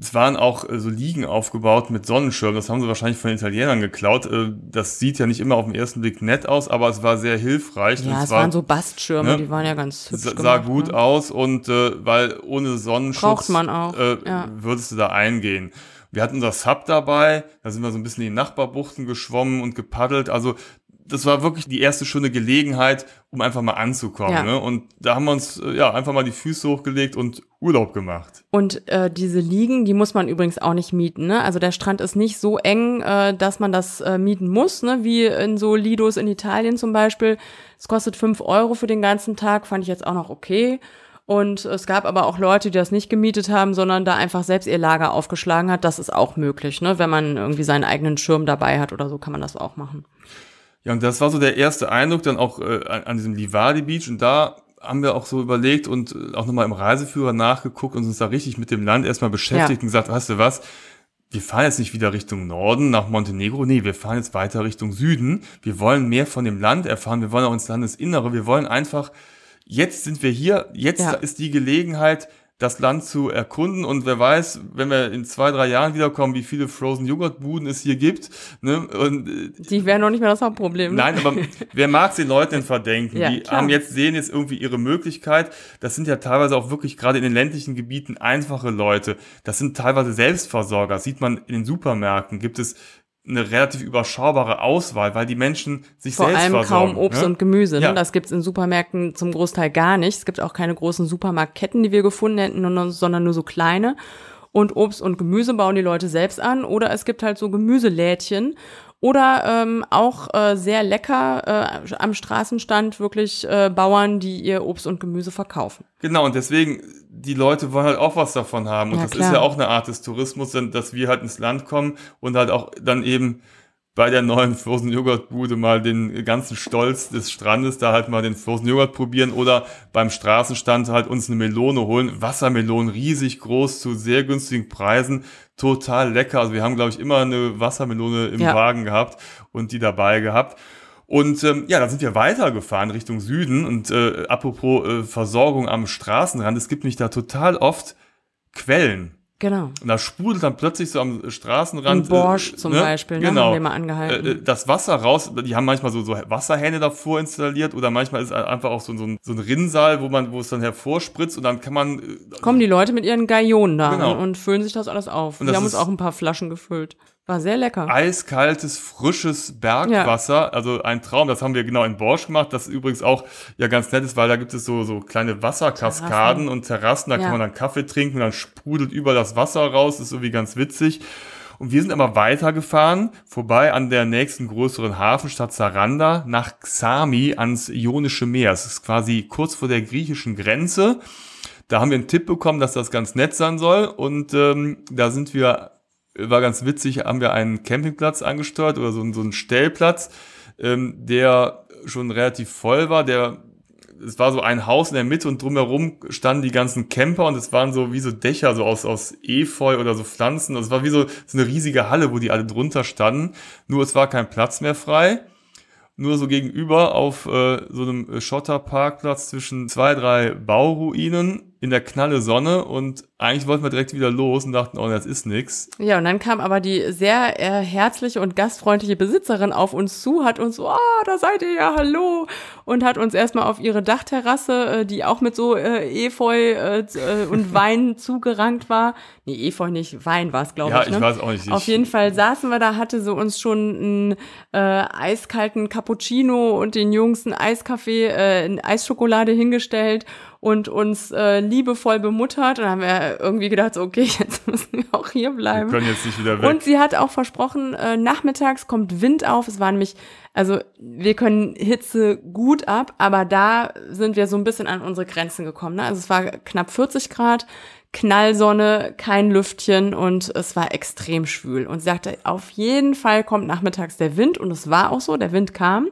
es waren auch äh, so Liegen aufgebaut mit Sonnenschirmen. Das haben sie wahrscheinlich von den Italienern geklaut. Äh, das sieht ja nicht immer auf den ersten Blick nett aus, aber es war sehr hilfreich. Ja, es, es war, waren so Bastschirme, ne, die waren ja ganz hübsch Sah gemacht, gut ne? aus und äh, weil ohne Sonnenschutz Braucht man auch, äh, ja. würdest du da eingehen. Wir hatten unser Sub dabei, da sind wir so ein bisschen in die Nachbarbuchten geschwommen und gepaddelt. Also das war wirklich die erste schöne Gelegenheit, um einfach mal anzukommen. Ja. Ne? Und da haben wir uns äh, ja einfach mal die Füße hochgelegt und Urlaub gemacht. Und äh, diese Liegen, die muss man übrigens auch nicht mieten. Ne? Also der Strand ist nicht so eng, äh, dass man das äh, mieten muss, ne? wie in so Lidos in Italien zum Beispiel. Es kostet fünf Euro für den ganzen Tag, fand ich jetzt auch noch okay. Und es gab aber auch Leute, die das nicht gemietet haben, sondern da einfach selbst ihr Lager aufgeschlagen hat. Das ist auch möglich, ne? Wenn man irgendwie seinen eigenen Schirm dabei hat oder so, kann man das auch machen. Ja, und das war so der erste Eindruck dann auch äh, an diesem Livadi Beach. Und da haben wir auch so überlegt und äh, auch nochmal im Reiseführer nachgeguckt und uns da richtig mit dem Land erstmal beschäftigt ja. und gesagt, weißt du was, wir fahren jetzt nicht wieder Richtung Norden nach Montenegro, nee, wir fahren jetzt weiter Richtung Süden. Wir wollen mehr von dem Land erfahren, wir wollen auch ins Landesinnere, wir wollen einfach, jetzt sind wir hier, jetzt ja. ist die Gelegenheit, das Land zu erkunden. Und wer weiß, wenn wir in zwei, drei Jahren wiederkommen, wie viele Frozen Joghurt-Buden es hier gibt. Ne? Und, äh, die wären noch nicht mehr das Hauptproblem. Ne? Nein, aber wer mag den Leuten denn verdenken? Ja, die klar. haben jetzt, sehen jetzt irgendwie ihre Möglichkeit. Das sind ja teilweise auch wirklich gerade in den ländlichen Gebieten einfache Leute. Das sind teilweise Selbstversorger. sieht man in den Supermärkten. Gibt es eine relativ überschaubare Auswahl, weil die Menschen sich Vor selbst allem versorgen, kaum Obst ne? und Gemüse. Ne? Ja. Das gibt's in Supermärkten zum Großteil gar nicht. Es gibt auch keine großen Supermarktketten, die wir gefunden hätten, sondern nur so kleine. Und Obst und Gemüse bauen die Leute selbst an. Oder es gibt halt so Gemüselädchen. Oder ähm, auch äh, sehr lecker äh, am Straßenstand wirklich äh, Bauern, die ihr Obst und Gemüse verkaufen. Genau, und deswegen, die Leute wollen halt auch was davon haben. Und ja, das klar. ist ja auch eine Art des Tourismus, dass wir halt ins Land kommen und halt auch dann eben bei der neuen Frozen Joghurt Bude mal den ganzen Stolz des Strandes da halt mal den Frozen Joghurt probieren oder beim Straßenstand halt uns eine Melone holen. Wassermelonen riesig groß zu sehr günstigen Preisen. Total lecker. Also wir haben, glaube ich, immer eine Wassermelone im ja. Wagen gehabt und die dabei gehabt. Und ähm, ja, dann sind wir weitergefahren Richtung Süden. Und äh, apropos äh, Versorgung am Straßenrand, es gibt mich da total oft Quellen Genau. Und da sprudelt dann plötzlich so am Straßenrand. In Borsch zum Beispiel, ne, genau, haben wir mal angehalten. äh, äh, das Wasser raus. Die haben manchmal so, so Wasserhähne davor installiert oder manchmal ist einfach auch so, so, ein, so ein Rinnsal, wo man, wo es dann hervorspritzt und dann kann man. äh, Kommen die Leute mit ihren Gaionen da Genau. und füllen sich das alles auf. Und wir haben uns auch ein paar Flaschen gefüllt. War sehr lecker. eiskaltes, frisches Bergwasser. Also ein Traum. Das haben wir genau in Borsch gemacht. Das übrigens auch ja ganz nett ist, weil da gibt es so, so kleine Wasserkaskaden Terrassen. und Terrassen. Da Ja. kann man dann Kaffee trinken und dann sprudelt über das Wasser raus. Das ist irgendwie ganz witzig. Und wir sind aber weitergefahren, vorbei an der nächsten größeren Hafenstadt Saranda, nach Xami ans Ionische Meer. Es ist quasi kurz vor der griechischen Grenze. Da haben wir einen Tipp bekommen, dass das ganz nett sein soll. Und ähm, da sind wir, war ganz witzig, haben wir einen Campingplatz angesteuert oder so, so einen Stellplatz, ähm, der schon relativ voll war. Der es war so ein Haus in der Mitte und drumherum standen die ganzen Camper und es waren so wie so Dächer, so aus, aus Efeu oder so Pflanzen. Also es war wie so, so eine riesige Halle, wo die alle drunter standen. Nur es war kein Platz mehr frei. Nur so gegenüber auf äh, so einem Schotterparkplatz zwischen zwei, drei Bauruinen in der knalle Sonne und eigentlich wollten wir direkt wieder los und dachten, oh, das ist nix. Ja, und dann kam aber die sehr äh, herzliche und gastfreundliche Besitzerin auf uns zu, hat uns so, ah, da seid ihr ja, hallo, und hat uns erstmal auf ihre Dachterrasse, äh, die auch mit so äh, Efeu äh, äh, und Wein zugerankt war. Nee, Efeu nicht, Wein war es, glaube Ja, ich. ich Ne? weiß auch nicht. Ich, Auf jeden Fall saßen wir da, hatte so uns schon einen äh, eiskalten Cappuccino und den Jungs einen Eiskaffee, äh, eine Eisschokolade hingestellt und uns äh, liebevoll bemuttert. Und dann haben wir irgendwie gedacht, so, okay, jetzt müssen wir auch hier wir bleiben. können jetzt nicht wieder weg. Und sie hat auch versprochen, äh, nachmittags kommt Wind auf. Es war nämlich, also wir können Hitze gut ab, aber da sind wir so ein bisschen an unsere Grenzen gekommen. Ne? Also es war knapp 40 Grad, Knallsonne, kein Lüftchen und es war extrem schwül. Und sie sagte, auf jeden Fall kommt nachmittags der Wind und es war auch so, der Wind kam.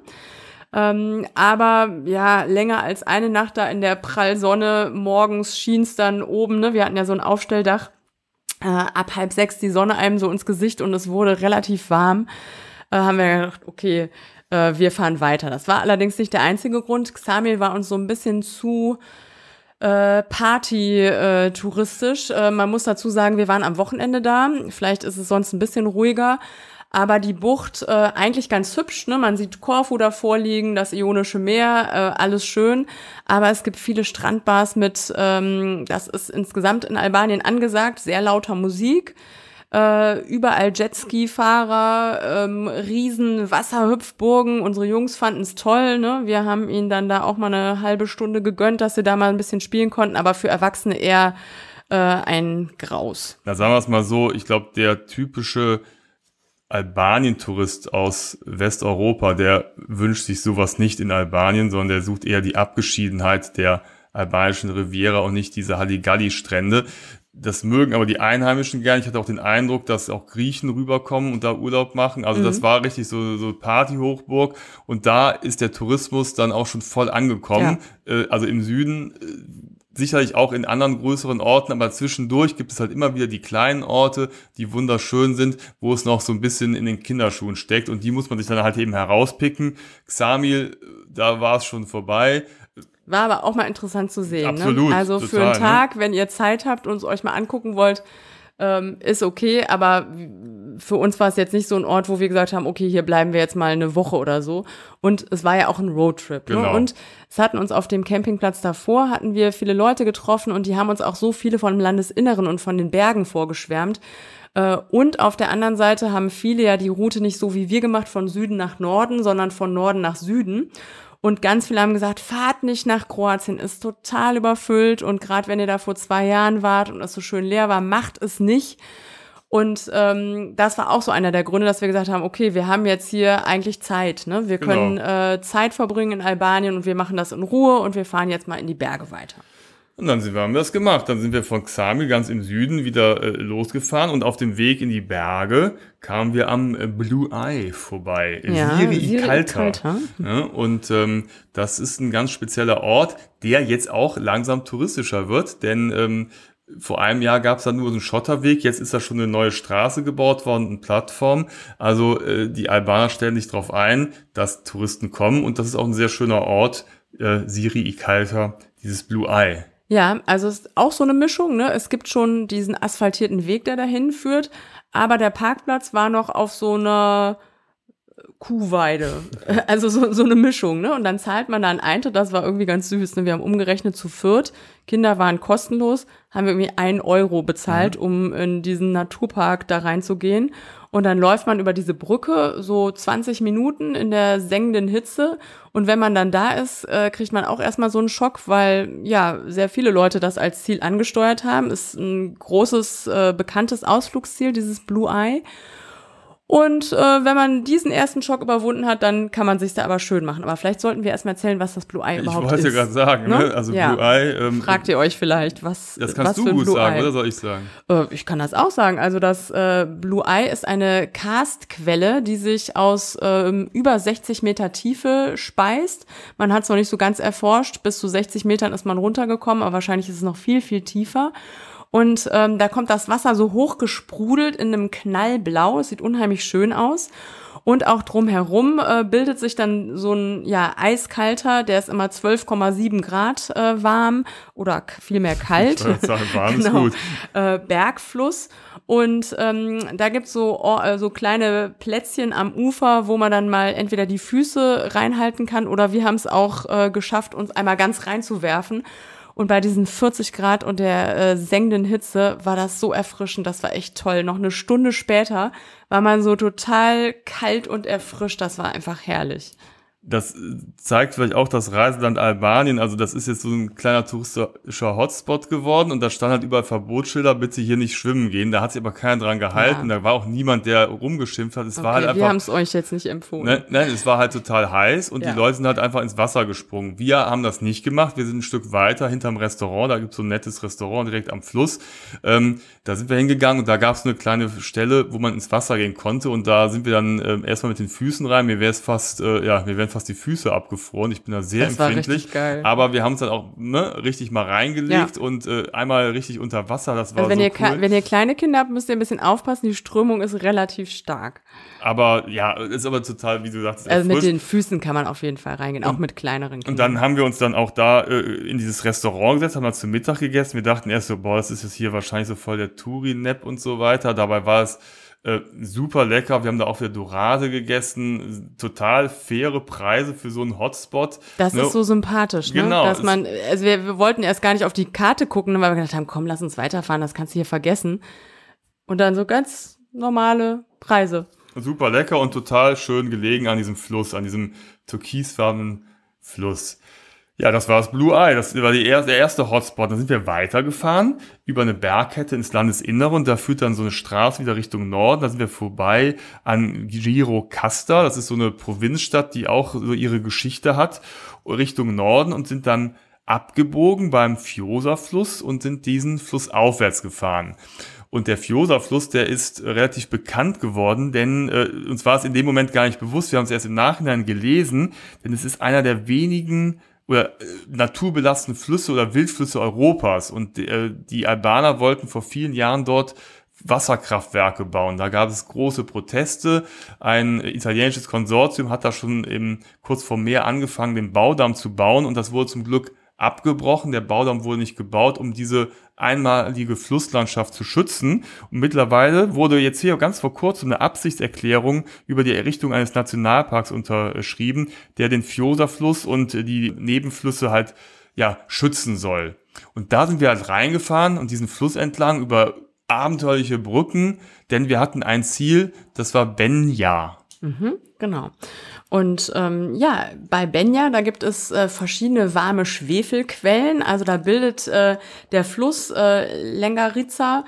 Ähm, aber ja, länger als eine Nacht da in der Prallsonne, morgens schien es dann oben, ne? Wir hatten ja so ein Aufstelldach äh, ab halb sechs die Sonne einem so ins Gesicht und es wurde relativ warm, äh, haben wir gedacht, okay, äh, wir fahren weiter. Das war allerdings nicht der einzige Grund. Xamil war uns so ein bisschen zu äh, Party äh. Äh, man muss dazu sagen, wir waren am Wochenende da. Vielleicht ist es sonst ein bisschen ruhiger. Aber die Bucht äh, eigentlich ganz hübsch, ne? Man sieht Korfu davor liegen, das Ionische Meer, äh, alles schön. Aber es gibt viele Strandbars mit, ähm, das ist insgesamt in Albanien angesagt, sehr lauter Musik. Äh, überall Jetski-Fahrer, ähm, riesen Wasserhüpfburgen. Unsere Jungs fanden es toll. Ne? Wir haben ihnen dann da auch mal eine halbe Stunde gegönnt, dass sie da mal ein bisschen spielen konnten. Aber für Erwachsene eher äh, ein Graus. Na, sagen wir es mal so, ich glaube, der typische Albanien-Tourist aus Westeuropa, der wünscht sich sowas nicht in Albanien, sondern der sucht eher die Abgeschiedenheit der albanischen Riviera und nicht diese Halligalli-Strände. Das mögen aber die Einheimischen gern. Ich hatte auch den Eindruck, dass auch Griechen rüberkommen und da Urlaub machen. Also das war richtig so, so Party-Hochburg. Und da ist der Tourismus dann auch schon voll angekommen. Äh, also im Süden äh, sicherlich auch in anderen größeren Orten, aber zwischendurch gibt es halt immer wieder die kleinen Orte, die wunderschön sind, wo es noch so ein bisschen in den Kinderschuhen steckt und die muss man sich dann halt eben herauspicken. Xamil, da war es schon vorbei. War aber auch mal interessant zu sehen. Absolut, Ne? Also für total, einen Tag, wenn ihr Zeit habt und es euch mal angucken wollt, ähm, ist okay. Aber für uns war es jetzt nicht so ein Ort, wo wir gesagt haben, okay, hier bleiben wir jetzt mal eine Woche oder so. Und es war ja auch ein Roadtrip. Ne? Genau. Und es hatten uns auf dem Campingplatz davor, hatten wir viele Leute getroffen und die haben uns auch so viele von dem Landesinneren und von den Bergen vorgeschwärmt. Äh, Und auf der anderen Seite haben viele ja die Route nicht so wie wir gemacht, von Süden nach Norden, sondern von Norden nach Süden. Und ganz viele haben gesagt, fahrt nicht nach Kroatien, ist total überfüllt. Und gerade wenn ihr da vor zwei Jahren wart und es so schön leer war, macht es nicht. Und ähm, das war auch so einer der Gründe, dass wir gesagt haben, okay, wir haben jetzt hier eigentlich Zeit. Ne? Wir Genau. können äh, Zeit verbringen in Albanien und wir machen das in Ruhe und wir fahren jetzt mal in die Berge weiter. Und dann sind wir, haben wir das gemacht. Dann sind wir von Xamil ganz im Süden wieder äh, losgefahren und auf dem Weg in die Berge kamen wir am äh, Blue Eye vorbei. Ja, Siri. Ikalta. Ja, und ähm, das ist ein ganz spezieller Ort, der jetzt auch langsam touristischer wird, denn ähm, vor einem Jahr gab es da nur so einen Schotterweg, jetzt ist da schon eine neue Straße gebaut worden, eine Plattform. Also äh, die Albaner stellen sich darauf ein, dass Touristen kommen und das ist auch ein sehr schöner Ort, äh, Siri Ikalta, dieses Blue Eye. Ja, also es ist auch so eine Mischung. Ne? Es gibt schon diesen asphaltierten Weg, der dahin führt, aber der Parkplatz war noch auf so einer Kuhweide. Also so, so eine Mischung, ne? Und dann zahlt man da einen Eintritt, das war irgendwie ganz süß. Ne? Wir haben umgerechnet zu viert. Kinder waren kostenlos, haben wir irgendwie ein Euro bezahlt, mhm. um in diesen Naturpark da reinzugehen. Und dann läuft man über diese Brücke so 20 Minuten in der sengenden Hitze. Und wenn man dann da ist, äh, kriegt man auch erstmal so einen Schock, weil ja sehr viele Leute das als Ziel angesteuert haben. Ist ein großes, äh, bekanntes Ausflugsziel, dieses Blue Eye. Und äh, wenn man diesen ersten Schock überwunden hat, dann kann man sich da aber schön machen. Aber vielleicht sollten wir erstmal erzählen, was das Blue Eye überhaupt ist. Ich wollte gerade sagen, ne? ne? also ja. Blue Eye. Ähm, Fragt ihr euch vielleicht, was Das kannst was du gut Blue sagen, Eye? oder soll ich sagen? Äh, ich kann das auch sagen. Also das äh, Blue Eye ist eine Karstquelle, die sich aus ähm, über 60 Meter Tiefe speist. Man hat es noch nicht so ganz erforscht. Bis zu 60 Metern ist man runtergekommen, aber wahrscheinlich ist es noch viel, viel tiefer. Und ähm, da kommt das Wasser so hoch gesprudelt in einem Knallblau. Es sieht unheimlich schön aus. Und auch drumherum äh, bildet sich dann so ein ja, eiskalter, der ist immer 12,7 Grad äh, warm oder vielmehr kalt. Ich sagen, warm genau. ist gut. Äh, Bergfluss. Und ähm, da gibt's so, äh, so kleine Plätzchen am Ufer, wo man dann mal entweder die Füße reinhalten kann oder wir haben es auch äh, geschafft, uns einmal ganz reinzuwerfen. Und bei diesen 40 Grad und der äh, sengenden Hitze war das so erfrischend, das war echt toll. Noch eine Stunde später war man so total kalt und erfrischt, das war einfach herrlich. Das zeigt vielleicht auch das Reiseland Albanien. Also das ist jetzt so ein kleiner touristischer Hotspot geworden und da stand halt überall Verbotsschilder, bitte hier nicht schwimmen gehen. Da hat sich aber keiner dran gehalten. Ja. Da war auch niemand, der rumgeschimpft hat. Es okay, war halt einfach. Wir haben es euch jetzt nicht empfohlen. Nein, nein, es war halt total heiß und ja. die Leute sind halt einfach ins Wasser gesprungen. Wir haben das nicht gemacht. Wir sind ein Stück weiter hinterm Restaurant. Da gibt's so ein nettes Restaurant direkt am Fluss. Ähm, da sind wir hingegangen und da gab's eine kleine Stelle, wo man ins Wasser gehen konnte und da sind wir dann äh, erstmal mit den Füßen rein. Mir wäre es fast, äh, ja, mir wären fast die Füße abgefroren. Ich bin da sehr das empfindlich. Aber wir haben es dann auch ne, richtig mal reingelegt ja. und äh, einmal richtig unter Wasser. Das war also wenn so ihr cool. Wenn ihr kleine Kinder habt, müsst ihr ein bisschen aufpassen. Die Strömung ist relativ stark. Aber ja, ist aber total, wie du sagst, Also mit den Füßen kann man auf jeden Fall reingehen, auch mit kleineren Kindern. Und dann haben wir uns dann auch da äh, in dieses Restaurant gesetzt, haben wir zu Mittag gegessen. Wir dachten erst so, boah, das ist jetzt hier wahrscheinlich so voll der Touri-Nap und so weiter. Dabei war es äh, super lecker. Wir haben da auch wieder Dorade gegessen. Total faire Preise für so einen Hotspot. Das ne? ist so sympathisch, ne? Genau. Dass man, also wir, wir wollten erst gar nicht auf die Karte gucken, weil wir gedacht haben, komm, lass uns weiterfahren, das kannst du hier vergessen. Und dann so ganz normale Preise. Super lecker und total schön gelegen an diesem Fluss, an diesem türkisfarbenen Fluss. Ja, das war das Blue Eye. Das war erste, der erste Hotspot. Dann sind wir weitergefahren über eine Bergkette ins Landesinnere und da führt dann so eine Straße wieder Richtung Norden. Da sind wir vorbei an Giro Casta. Das ist so eine Provinzstadt, die auch so ihre Geschichte hat, Richtung Norden und sind dann abgebogen beim Fiosa-Fluss und sind diesen Fluss aufwärts gefahren. Und der Fiosa-Fluss, der ist relativ bekannt geworden, denn äh, uns war es in dem Moment gar nicht bewusst. Wir haben es erst im Nachhinein gelesen, denn es ist einer der wenigen oder äh, naturbelassene Flüsse oder Wildflüsse Europas. Und äh, die Albaner wollten vor vielen Jahren dort Wasserkraftwerke bauen. Da gab es große Proteste. Ein italienisches Konsortium hat da schon eben kurz vor Meer angefangen, den Baudamm zu bauen und das wurde zum Glück abgebrochen. Der Baudamm wurde nicht gebaut, um diese einmalige Flusslandschaft zu schützen. Und mittlerweile wurde jetzt hier ganz vor kurzem eine Absichtserklärung über die Errichtung eines Nationalparks unterschrieben, der den Fiosa-Fluss und die Nebenflüsse halt ja schützen soll. Und da sind wir halt reingefahren und diesen Fluss entlang über abenteuerliche Brücken, denn wir hatten ein Ziel, das war Benja. Mhm, genau. Und ähm, ja, bei Benja, da gibt es äh, verschiedene warme Schwefelquellen. Also da bildet äh, der Fluss äh, Lengarica,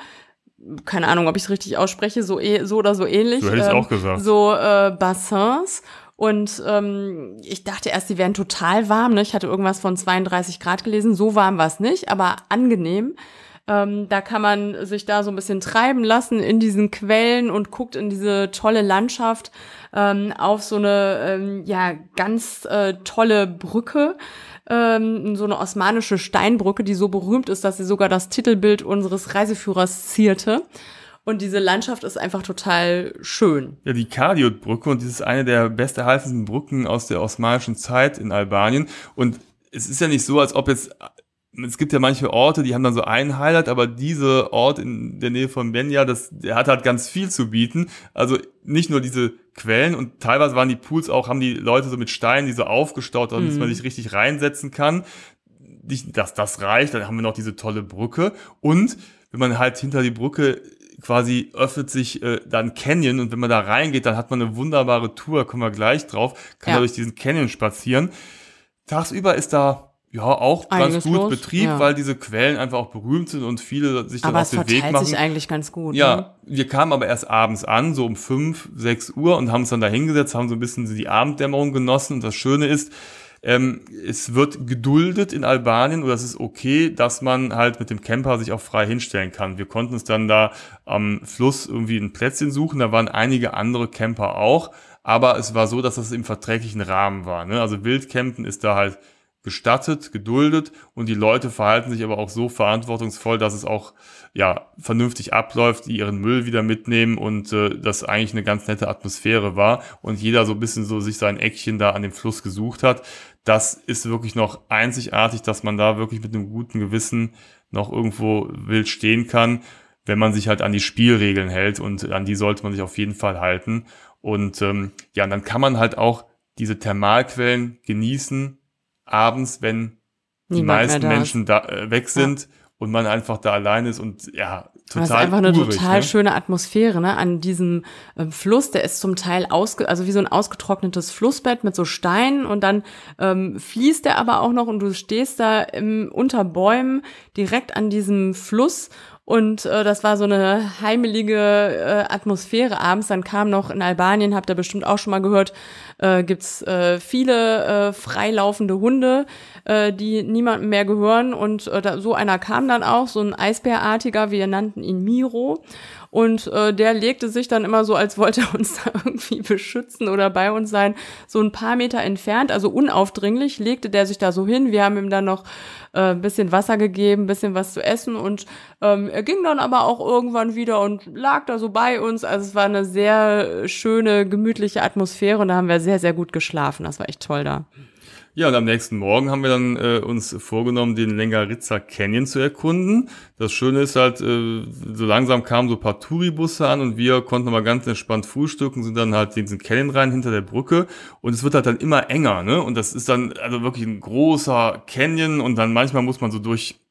keine Ahnung, ob ich es richtig ausspreche, so, eh, so oder so ähnlich. Du hättest ähm, auch gesagt. So äh, Bassins. Und ähm, ich dachte erst, die wären total warm. Ne? Ich hatte irgendwas von 32 Grad gelesen. So warm war es nicht, aber angenehm. Ähm, da kann man sich da so ein bisschen treiben lassen in diesen Quellen und guckt in diese tolle Landschaft ähm, auf so eine ähm, ja ganz äh, tolle Brücke. Ähm, so eine osmanische Steinbrücke, die so berühmt ist, dass sie sogar das Titelbild unseres Reiseführers zierte. Und diese Landschaft ist einfach total schön. Ja, die Kardiot-Brücke und ist eine der besterhaltensten Brücken aus der osmanischen Zeit in Albanien. Und es ist ja nicht so, als ob jetzt es gibt ja manche Orte, die haben dann so einen Highlight, aber dieser Ort in der Nähe von Benja, das, der hat halt ganz viel zu bieten. Also nicht nur diese Quellen und teilweise waren die Pools auch, haben die Leute so mit Steinen, die so aufgestaut, damit mhm. man sich richtig reinsetzen kann. Nicht, dass das reicht, dann haben wir noch diese tolle Brücke und wenn man halt hinter die Brücke quasi öffnet sich äh, dann Canyon und wenn man da reingeht, dann hat man eine wunderbare Tour, kommen wir gleich drauf, kann ja. durch diesen Canyon spazieren. Tagsüber ist da ja, auch ganz gut. Betrieb, ja. weil diese Quellen einfach auch berühmt sind und viele sich dann aber auf den Weg machen. Aber es sich eigentlich ganz gut. Ja, ne? wir kamen aber erst abends an, so um fünf, sechs Uhr und haben uns dann da hingesetzt, haben so ein bisschen die Abenddämmerung genossen. Und das Schöne ist, ähm, es wird geduldet in Albanien oder es ist okay, dass man halt mit dem Camper sich auch frei hinstellen kann. Wir konnten uns dann da am Fluss irgendwie ein Plätzchen suchen, da waren einige andere Camper auch, aber es war so, dass das im verträglichen Rahmen war. Ne? Also Wildcampen ist da halt gestattet, geduldet und die Leute verhalten sich aber auch so verantwortungsvoll, dass es auch ja vernünftig abläuft, die ihren Müll wieder mitnehmen und äh, das eigentlich eine ganz nette Atmosphäre war und jeder so ein bisschen so sich sein Eckchen da an dem Fluss gesucht hat. Das ist wirklich noch einzigartig, dass man da wirklich mit einem guten Gewissen noch irgendwo wild stehen kann, wenn man sich halt an die Spielregeln hält und an die sollte man sich auf jeden Fall halten. Und ähm, ja, und dann kann man halt auch diese Thermalquellen genießen, abends, wenn die Niemand meisten Menschen da äh, weg sind ja. und man einfach da allein ist und ja, total. Das ist einfach eine urig, total ne? schöne Atmosphäre, ne? An diesem äh, Fluss, der ist zum Teil ausge, also wie so ein ausgetrocknetes Flussbett mit so Steinen und dann ähm, fließt der aber auch noch und du stehst da im, unter Bäumen direkt an diesem Fluss und äh, das war so eine heimelige äh, Atmosphäre abends. Dann kam noch in Albanien, habt ihr bestimmt auch schon mal gehört, äh, gibt's äh, viele äh, freilaufende Hunde, äh, die niemandem mehr gehören. Und äh, da, so einer kam dann auch, so ein Eisbärartiger, wir nannten ihn Miro. Und äh, der legte sich dann immer so, als wollte er uns da irgendwie beschützen oder bei uns sein, so ein paar Meter entfernt, also unaufdringlich, legte der sich da so hin. Wir haben ihm dann noch äh, bisschen Wasser gegeben, bisschen was zu essen und ähm, er ging dann aber auch irgendwann wieder und lag da so bei uns. Also es war eine sehr schöne, gemütliche Atmosphäre und da haben wir sehr, sehr gut geschlafen. Das war echt toll da. Ja, und am nächsten Morgen haben wir dann äh, uns vorgenommen, den Lengaritza Canyon zu erkunden. Das Schöne ist halt, äh, so langsam kamen so paar Touribusse an und wir konnten mal ganz entspannt frühstücken, sind dann halt in diesen Canyon rein hinter der Brücke und es wird halt dann immer enger, ne? Und das ist dann also wirklich ein großer Canyon und dann manchmal muss man so durch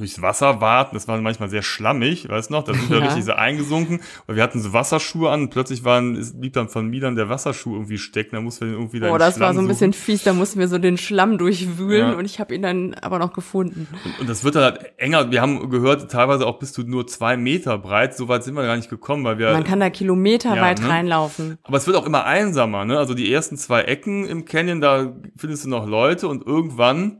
durchs Wasser warten. Das war manchmal sehr schlammig, weißt du noch? Da sind wir ja. richtig so eingesunken. Und wir hatten so Wasserschuhe an und plötzlich waren, blieb dann von mir dann der Wasserschuh irgendwie stecken. Da mussten wir irgendwie da Oh, das Schlamm war so ein bisschen fies. Da mussten wir so den Schlamm durchwühlen ja. und ich habe ihn dann aber noch gefunden. Und, und, das wird dann halt enger. Wir haben gehört, teilweise auch bis zu nur zwei Meter breit. So weit sind wir gar nicht gekommen, weil wir. Man kann da kilometerweit ja, ne? reinlaufen. Aber es wird auch immer einsamer, ne? Also die ersten zwei Ecken im Canyon, da findest du noch Leute und irgendwann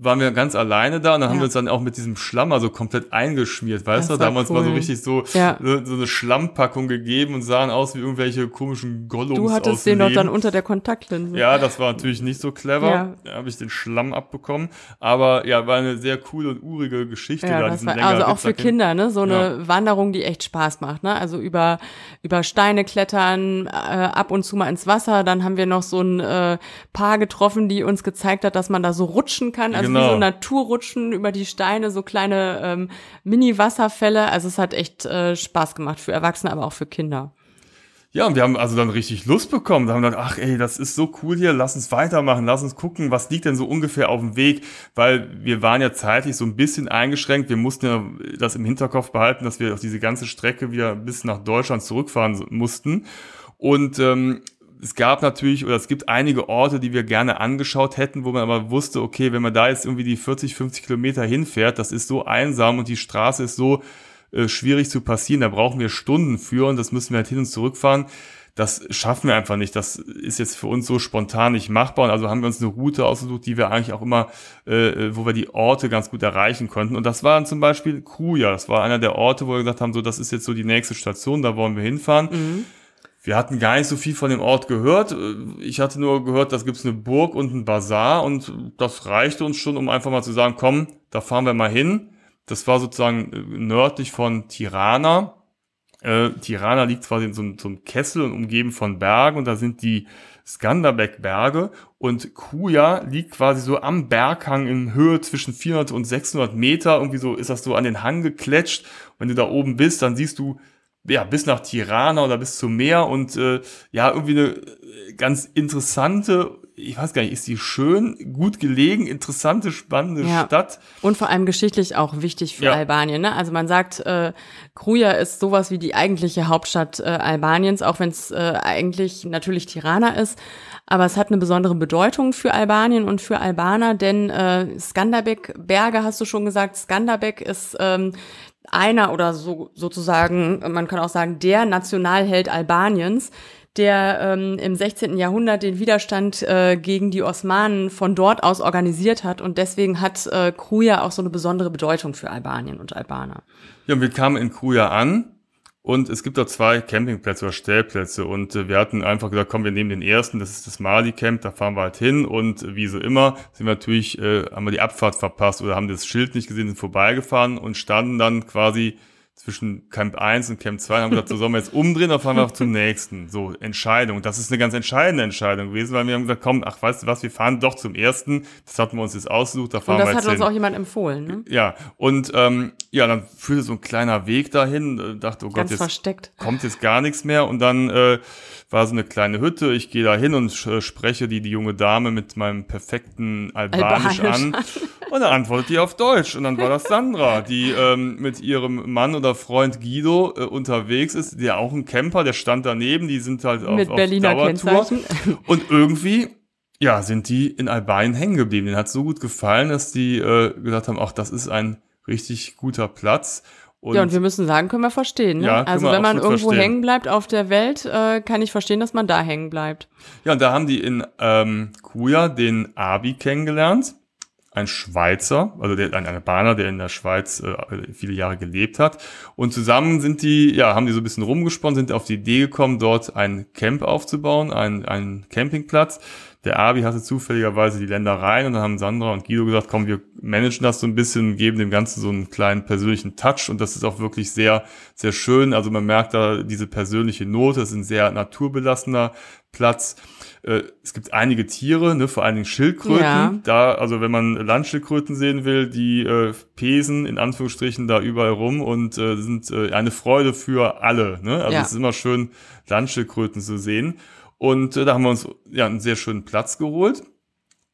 waren wir ganz alleine da und dann ja. haben wir uns dann auch mit diesem Schlamm also komplett eingeschmiert, weißt du? Da haben wir uns mal so richtig so, ja. so, so, eine Schlammpackung gegeben und sahen aus wie irgendwelche komischen Gollums Du hattest den doch dann unter der Kontaktlinse. Ja, das war natürlich nicht so clever. Ja. Da habe ich den Schlamm abbekommen. Aber ja, war eine sehr coole und urige Geschichte ja, da. Das war, also auch für Kinder, ne? So eine Wanderung, die echt Spaß macht, ne? Also über, über Steine klettern, äh, ab und zu mal ins Wasser. Dann haben wir noch so ein äh, Paar getroffen, die uns gezeigt hat, dass man da so rutschen kann. Also genau. wie so Naturrutschen über die Steine, so kleine ähm, Mini-Wasserfälle. Also es hat echt äh, Spaß gemacht für Erwachsene, aber auch für Kinder. Ja, und wir haben also dann richtig Lust bekommen. Da haben wir gedacht, ach ey, das ist so cool hier, lass uns weitermachen, lass uns gucken, was liegt denn so ungefähr auf dem Weg, weil wir waren ja zeitlich so ein bisschen eingeschränkt. Wir mussten ja das im Hinterkopf behalten, dass wir auf diese ganze Strecke wieder bis nach Deutschland zurückfahren mussten. Und ähm, es gab natürlich oder es gibt einige Orte, die wir gerne angeschaut hätten, wo man aber wusste, okay, wenn man da jetzt irgendwie die 40, 50 Kilometer hinfährt, das ist so einsam und die Straße ist so äh, schwierig zu passieren, da brauchen wir Stunden für und das müssen wir halt hin und zurückfahren. Das schaffen wir einfach nicht. Das ist jetzt für uns so spontan nicht machbar. Und also haben wir uns eine Route ausgesucht, die wir eigentlich auch immer, äh, wo wir die Orte ganz gut erreichen konnten. Und das war dann zum Beispiel Kruja. Das war einer der Orte, wo wir gesagt haben, so, das ist jetzt so die nächste Station, da wollen wir hinfahren. Mhm wir hatten gar nicht so viel von dem Ort gehört. Ich hatte nur gehört, dass gibt's eine Burg und ein Bazar und das reichte uns schon, um einfach mal zu sagen, komm, da fahren wir mal hin. Das war sozusagen äh, nördlich von Tirana Äh, Tirana liegt quasi in so, so einem Kessel und umgeben von Bergen und da sind die Skanderbeg-Berge und Kuja liegt quasi so am Berghang in Höhe zwischen 400 und 600 Meter. Irgendwie so ist das so an den Hang gekletscht. wenn du da oben bist, dann siehst du ja bis nach Tirana oder bis zum Meer und äh, ja irgendwie eine ganz interessante ich weiß gar nicht, ist die schön, gut gelegen, interessante, spannende ja. Stadt. Und vor allem geschichtlich auch wichtig für ja. Albanien. Ne? Also man sagt, äh, Kruja ist sowas wie die eigentliche Hauptstadt äh, Albaniens, auch wenn es äh, eigentlich natürlich Tirana ist. Aber es hat eine besondere Bedeutung für Albanien und für Albaner, denn äh, Skanderbeg-Berge, hast du schon gesagt, Skanderbeg ist ähm, einer oder so sozusagen, man kann auch sagen, der Nationalheld Albaniens der ähm, im 16. Jahrhundert den Widerstand äh, gegen die Osmanen von dort aus organisiert hat. Und deswegen hat äh, Kruja auch so eine besondere Bedeutung für Albanien und Albaner. Ja, wir kamen in Kruja an und es gibt da zwei Campingplätze oder Stellplätze. Und äh, wir hatten einfach gesagt, komm, wir nehmen den ersten, das ist das Mali Camp, da fahren wir halt hin. Und äh, wie so immer sind wir natürlich, äh, haben wir die Abfahrt verpasst oder haben das Schild nicht gesehen, sind vorbeigefahren und standen dann quasi zwischen Camp 1 und Camp 2 und haben gesagt, so sollen wir jetzt umdrehen oder fahren wir auch zum nächsten. So, Entscheidung. Das ist eine ganz entscheidende Entscheidung gewesen, weil wir haben gesagt, komm, ach, weißt du was, wir fahren doch zum ersten. Das hatten wir uns jetzt ausgesucht, da fahren wir jetzt Und das hat uns auch jemand empfohlen, ne? Ja, und ähm, ja, dann führte so ein kleiner Weg dahin, dachte, oh Gott, ganz jetzt versteckt. kommt jetzt gar nichts mehr und dann äh, war so eine kleine Hütte. Ich gehe da hin und äh, spreche die, die junge Dame mit meinem perfekten Albanisch, Albanisch. an. Und dann antwortet die auf Deutsch. Und dann war das Sandra, die ähm, mit ihrem Mann oder Freund Guido äh, unterwegs ist, der auch ein Camper, der stand daneben, die sind halt auf, mit auf Berliner Dauertour. Und irgendwie ja, sind die in Albanien hängen geblieben. Denen hat so gut gefallen, dass die äh, gesagt haben, ach, das ist ein richtig guter Platz. Und ja, und wir müssen sagen, können wir verstehen. Ne? Ja, also wenn man irgendwo verstehen. hängen bleibt auf der Welt, äh, kann ich verstehen, dass man da hängen bleibt. Ja, und da haben die in ähm, Kuja den Abi kennengelernt. Ein Schweizer, also der, ein Albaner, der in der Schweiz äh, viele Jahre gelebt hat. Und zusammen sind die, ja, haben die so ein bisschen rumgesponnen, sind auf die Idee gekommen, dort ein Camp aufzubauen, ein, ein Campingplatz der Abi hatte zufälligerweise die Ländereien und dann haben Sandra und Guido gesagt, komm, wir managen das so ein bisschen, geben dem Ganzen so einen kleinen persönlichen Touch und das ist auch wirklich sehr, sehr schön. Also man merkt da diese persönliche Note, es ist ein sehr naturbelassener Platz. Äh, es gibt einige Tiere, ne, vor allen Dingen Schildkröten. Ja. Da, also wenn man Landschildkröten sehen will, die äh, pesen in Anführungsstrichen da überall rum und äh, sind äh, eine Freude für alle. Ne? Also ja. es ist immer schön, Landschildkröten zu sehen. Und äh, da haben wir uns ja einen sehr schönen Platz geholt.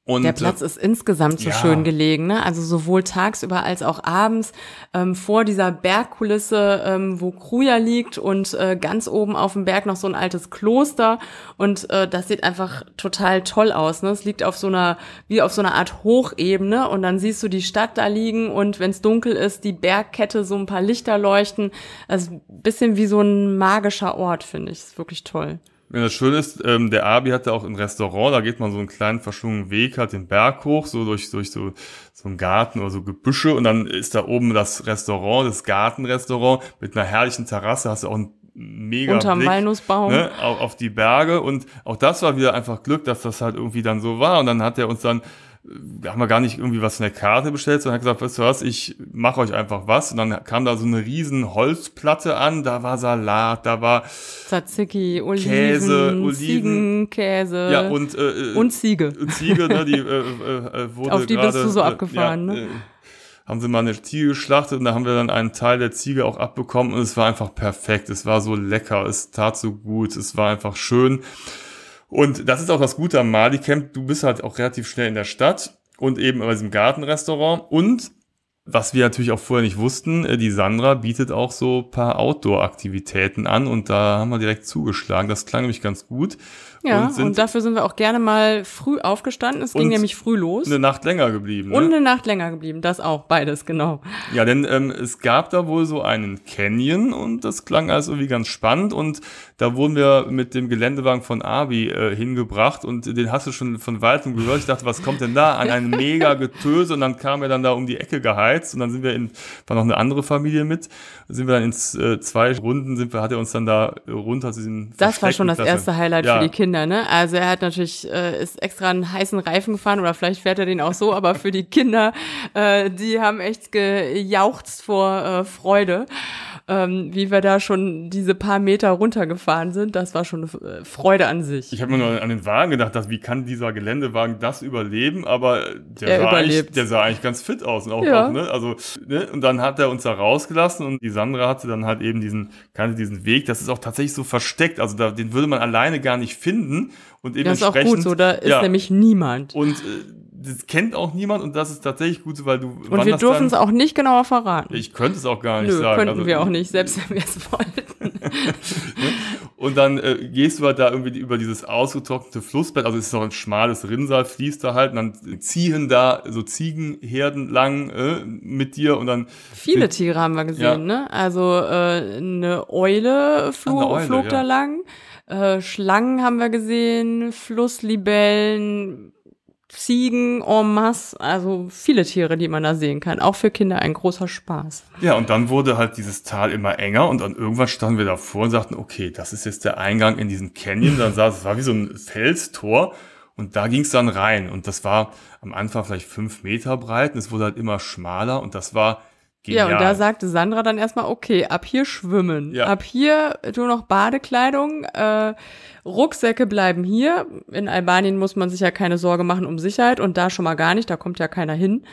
Und, der Platz ist insgesamt so ja. schön gelegen, ne? Also sowohl tagsüber als auch abends ähm, vor dieser Bergkulisse, ähm, wo Kruja liegt und äh, ganz oben auf dem Berg noch so ein altes Kloster und äh, das sieht einfach total toll aus. Ne? Es liegt auf so einer wie auf so einer Art Hochebene und dann siehst du die Stadt da liegen und wenn es dunkel ist, die Bergkette so ein paar Lichter leuchten. Also bisschen wie so ein magischer Ort finde ich. Ist wirklich toll. Ja, das Schöne ist, ähm, der Abi hatte auch ein Restaurant, da geht man so einen kleinen verschwungenen Weg, hat den Berg hoch, so durch, durch so, so einen Garten oder so Gebüsche und dann ist da oben das Restaurant, das Gartenrestaurant mit einer herrlichen Terrasse, hast du auch einen mega Unterm Blick, Walnussbaum. Ne, auf, auf die Berge und auch das war wieder einfach Glück, dass das halt irgendwie dann so war und dann hat er uns dann wir haben wir gar nicht irgendwie was in der Karte bestellt, sondern hat gesagt, weißt du was, ich mache euch einfach was. Und dann kam da so eine riesen Holzplatte an, da war Salat, da war Tzatziki, Oliven, Käse, Oliven, Ziegenkäse ja, und, äh, und Ziege. Ziege, ne, die äh, äh, wurde Auf die grade, bist du so abgefahren, ja, ne? Äh, haben sie mal eine Ziege geschlachtet und da haben wir dann einen Teil der Ziege auch abbekommen und es war einfach perfekt. Es war so lecker, es tat so gut, es war einfach schön. Und das ist auch das Gute am Mali Camp. Du bist halt auch relativ schnell in der Stadt und eben bei diesem Gartenrestaurant. Und was wir natürlich auch vorher nicht wussten, äh, die Sandra bietet auch so paar Outdoor-Aktivitäten an und da haben wir direkt zugeschlagen. Das klang nämlich ganz gut. Ja, und, und, dafür sind wir auch gerne mal früh aufgestanden. Es ging nämlich früh los. Eine Nacht länger geblieben. Ne? Und eine Nacht länger geblieben, das auch, beides, genau. Ja, denn ähm, es gab da wohl so einen Canyon und das klang also irgendwie ganz spannend und da wurden wir mit dem Geländewagen von Abi äh, hingebracht und den hast du schon von weitem gehört. Ich dachte, was kommt denn da? An ein mega Getöse und dann kam er dann da um die Ecke geheizt und dann sind wir in, war noch eine andere Familie mit, sind wir dann in äh, zwei Runden, sind wir, hat er uns dann da runter zu diesem Das war schon das erste Highlight ja. für die Kinder. Kinder, ne? Also er hat natürlich, äh, ist extra einen heißen Reifen gefahren oder vielleicht fährt er den auch so, aber für die Kinder, äh, die haben echt gejauchzt vor äh, Freude. Ähm, wie wir da schon diese paar Meter runtergefahren sind. Das war schon eine äh, Freude an sich. Ich habe mir nur an den Wagen gedacht, dass, wie kann dieser Geländewagen das überleben? Aber der, Er sah eigentlich, der sah eigentlich ganz fit aus. Und, auch, Ja. auch, ne? also, ne? und dann hat er uns da rausgelassen und die Sandra hatte dann halt eben diesen, kannte diesen Weg. Das ist auch tatsächlich so versteckt. Also da, den würde man alleine gar nicht finden. Und Das ist auch gut so, da ist ja, nämlich niemand. Und äh, das kennt auch niemand und das ist tatsächlich gut so, weil du. Und wir dürfen es auch nicht genauer verraten. Ich könnte es auch gar nicht Nö, sagen. könnten Also, wir auch nicht, selbst wenn wir es wollten. Und dann äh, gehst du halt da irgendwie über dieses ausgetrocknete Flussbett, also es ist noch ein schmales Rinnsal, fließt da halt, und dann ziehen da so Ziegenherden lang äh, mit dir und dann Viele Tiere haben wir gesehen, Ja. ne? Also äh, eine Eule, flo eine Eule, flog ja. da lang. Äh, Schlangen haben wir gesehen, Flusslibellen, Ziegen en masse, also viele Tiere, die man da sehen kann. Auch für Kinder ein großer Spaß. Ja, und dann wurde halt dieses Tal immer enger und dann irgendwann standen wir davor und sagten, okay, das ist jetzt der Eingang in diesen Canyon. Dann sah es, war wie so ein Felstor und da ging es dann rein. Und das war am Anfang vielleicht fünf Meter breit und es wurde halt immer schmaler und das war genial. Ja, und da sagte Sandra dann erstmal, okay, ab hier schwimmen. Ja. Ab hier nur noch Badekleidung. Äh, Rucksäcke bleiben hier. In Albanien muss man sich ja keine Sorge machen um Sicherheit und da schon mal gar nicht, da kommt ja keiner hin.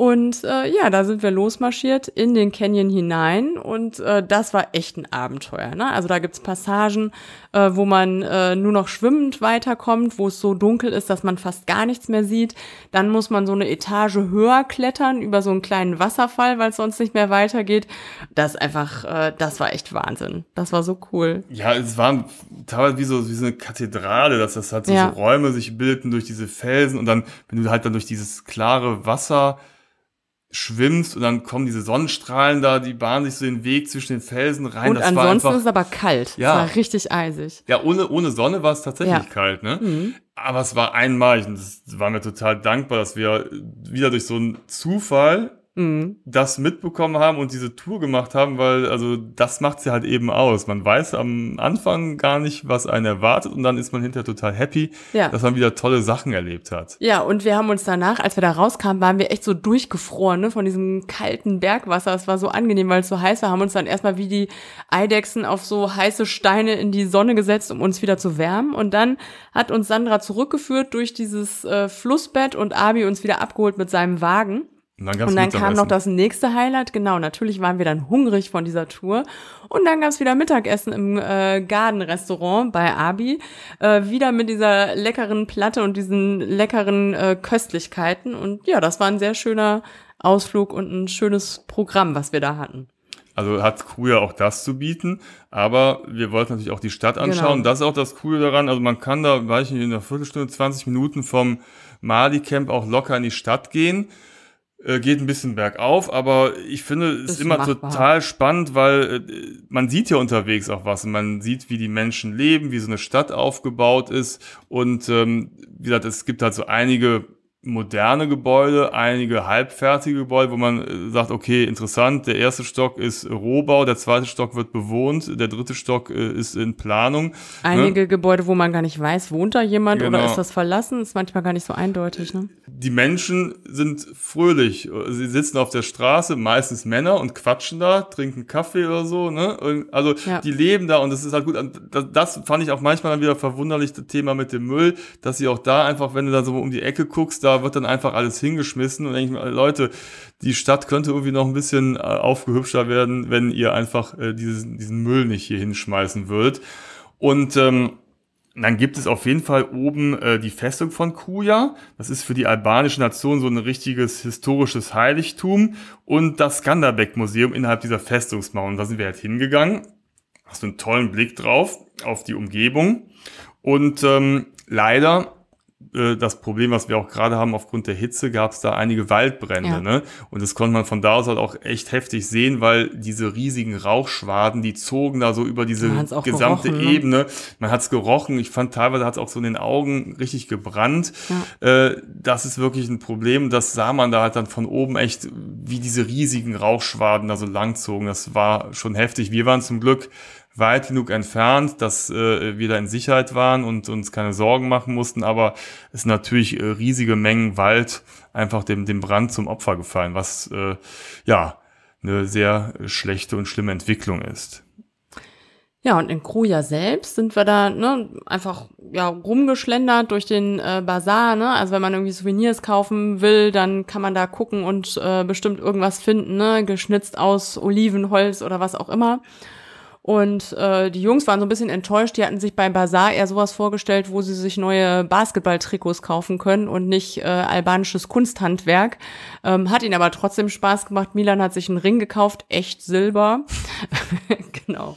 Und äh, ja, da sind wir losmarschiert in den Canyon hinein und äh, das war echt ein Abenteuer. Ne? Also da gibt's Passagen, äh, wo man äh, nur noch schwimmend weiterkommt, wo es so dunkel ist, dass man fast gar nichts mehr sieht. Dann muss man so eine Etage höher klettern über so einen kleinen Wasserfall, weil es sonst nicht mehr weitergeht. Das ist einfach, äh, das war echt Wahnsinn. Das war so cool. Ja, es waren teilweise wie so, wie so eine Kathedrale, dass das halt so, Ja. so Räume sich bildeten durch diese Felsen und dann, wenn du halt dann durch dieses klare Wasser schwimmst und dann kommen diese Sonnenstrahlen da, die bahnen sich so den Weg zwischen den Felsen rein. Und das war ansonsten einfach, ist es aber kalt. Ja. Es war richtig eisig. ja, ohne, ohne Sonne war es tatsächlich Ja. Mhm. kalt, ne? Aber es war einmalig und das war mir total dankbar, dass wir wieder durch so einen Zufall Mhm. das mitbekommen haben und diese Tour gemacht haben, weil also das macht sie halt eben aus. Man weiß am Anfang gar nicht, was einen erwartet und dann ist man hinterher total happy, Ja. dass man wieder tolle Sachen erlebt hat. Ja, und wir haben uns danach, als wir da rauskamen, waren wir echt so durchgefroren, ne, von diesem kalten Bergwasser. Es war so angenehm, weil es so heiß war, haben uns dann erstmal wie die Eidechsen auf so heiße Steine in die Sonne gesetzt, um uns wieder zu wärmen. Und dann hat uns Sandra zurückgeführt durch dieses äh, Flussbett und Abi uns wieder abgeholt mit seinem Wagen. Und dann, Und dann kam noch das nächste Highlight. Genau, natürlich waren wir dann hungrig von dieser Tour. Und dann gab's wieder Mittagessen im äh, Garden-Restaurant bei Abi. Äh, wieder mit dieser leckeren Platte und diesen leckeren äh, Köstlichkeiten. Und ja, das war ein sehr schöner Ausflug und ein schönes Programm, was wir da hatten. Also hat Crew ja auch das zu bieten, aber wir wollten natürlich auch die Stadt anschauen. Genau. Das ist auch das Coole daran. Also man kann da, weiß ich nicht, in einer Viertelstunde, 20 Minuten vom Mali Camp auch locker in die Stadt gehen. Äh, geht ein bisschen bergauf, aber ich finde es Ist immer machbar. total spannend, weil äh, man sieht ja unterwegs auch was und man sieht, wie die Menschen leben, wie so eine Stadt aufgebaut ist und ähm, wie gesagt, es gibt halt so einige moderne Gebäude, einige halbfertige Gebäude, wo man äh, sagt, okay, interessant, der erste Stock ist Rohbau, der zweite Stock wird bewohnt, der dritte Stock äh, ist in Planung. Einige Gebäude, wo man gar nicht weiß, wohnt da jemand oder Genau. ist das verlassen, ist manchmal gar nicht so eindeutig. Ne? Die Menschen sind fröhlich. Sie sitzen auf der Straße, meistens Männer, und quatschen da, trinken Kaffee oder so. Ne? Und also Ja. die leben da und das ist halt gut. Das fand ich auch manchmal dann wieder verwunderlich, das Thema mit dem Müll, dass sie auch da einfach, wenn du da so um die Ecke guckst, da wird dann einfach alles hingeschmissen und denke ich mir, Leute, die Stadt könnte irgendwie noch ein bisschen äh, aufgehübschter werden, wenn ihr einfach äh, diesen, diesen Müll nicht hier hinschmeißen würdet. Und ähm, dann gibt es auf jeden Fall oben äh, die Festung von Kuja. Das ist für die albanische Nation so ein richtiges historisches Heiligtum. Und das Skanderbeg-Museum innerhalb dieser Festungsmauern. Da sind wir halt hingegangen. Hast du einen tollen Blick drauf, auf die Umgebung. Und ähm, leider äh, das Problem, was wir auch gerade haben, aufgrund der Hitze, gab es da einige Waldbrände. Ja. Ne? Und das konnte man von da aus halt auch echt heftig sehen, weil diese riesigen Rauchschwaden, die zogen da so über diese Man hat's gesamte gerochen, ne? Ebene. Man hat es gerochen. Ich fand teilweise hat es auch so in den Augen richtig gebrannt. Äh, das ist wirklich ein Problem. Das sah man da halt dann von oben echt, wie diese riesigen Rauchschwaden da so lang zogen. Das war schon heftig. Wir waren zum Glück weit genug entfernt, dass äh, wir da in Sicherheit waren und uns keine Sorgen machen mussten, aber es sind natürlich äh, riesige Mengen Wald einfach dem, dem Brand zum Opfer gefallen, was äh, ja eine sehr schlechte und schlimme Entwicklung ist. Ja, und in Kruja selbst sind wir da ne, einfach ja, rumgeschlendert durch den äh, Bazar. Ne? Also wenn man irgendwie Souvenirs kaufen will, dann kann man da gucken und äh, bestimmt irgendwas finden, ne? geschnitzt aus Olivenholz oder was auch immer. Und äh, die Jungs waren so ein bisschen enttäuscht. Die hatten sich beim Bazar eher sowas vorgestellt, wo sie sich neue Basketballtrikots kaufen können und nicht äh, albanisches Kunsthandwerk. Ähm, hat ihnen aber trotzdem Spaß gemacht. Milan hat sich einen Ring gekauft, echt Silber. genau.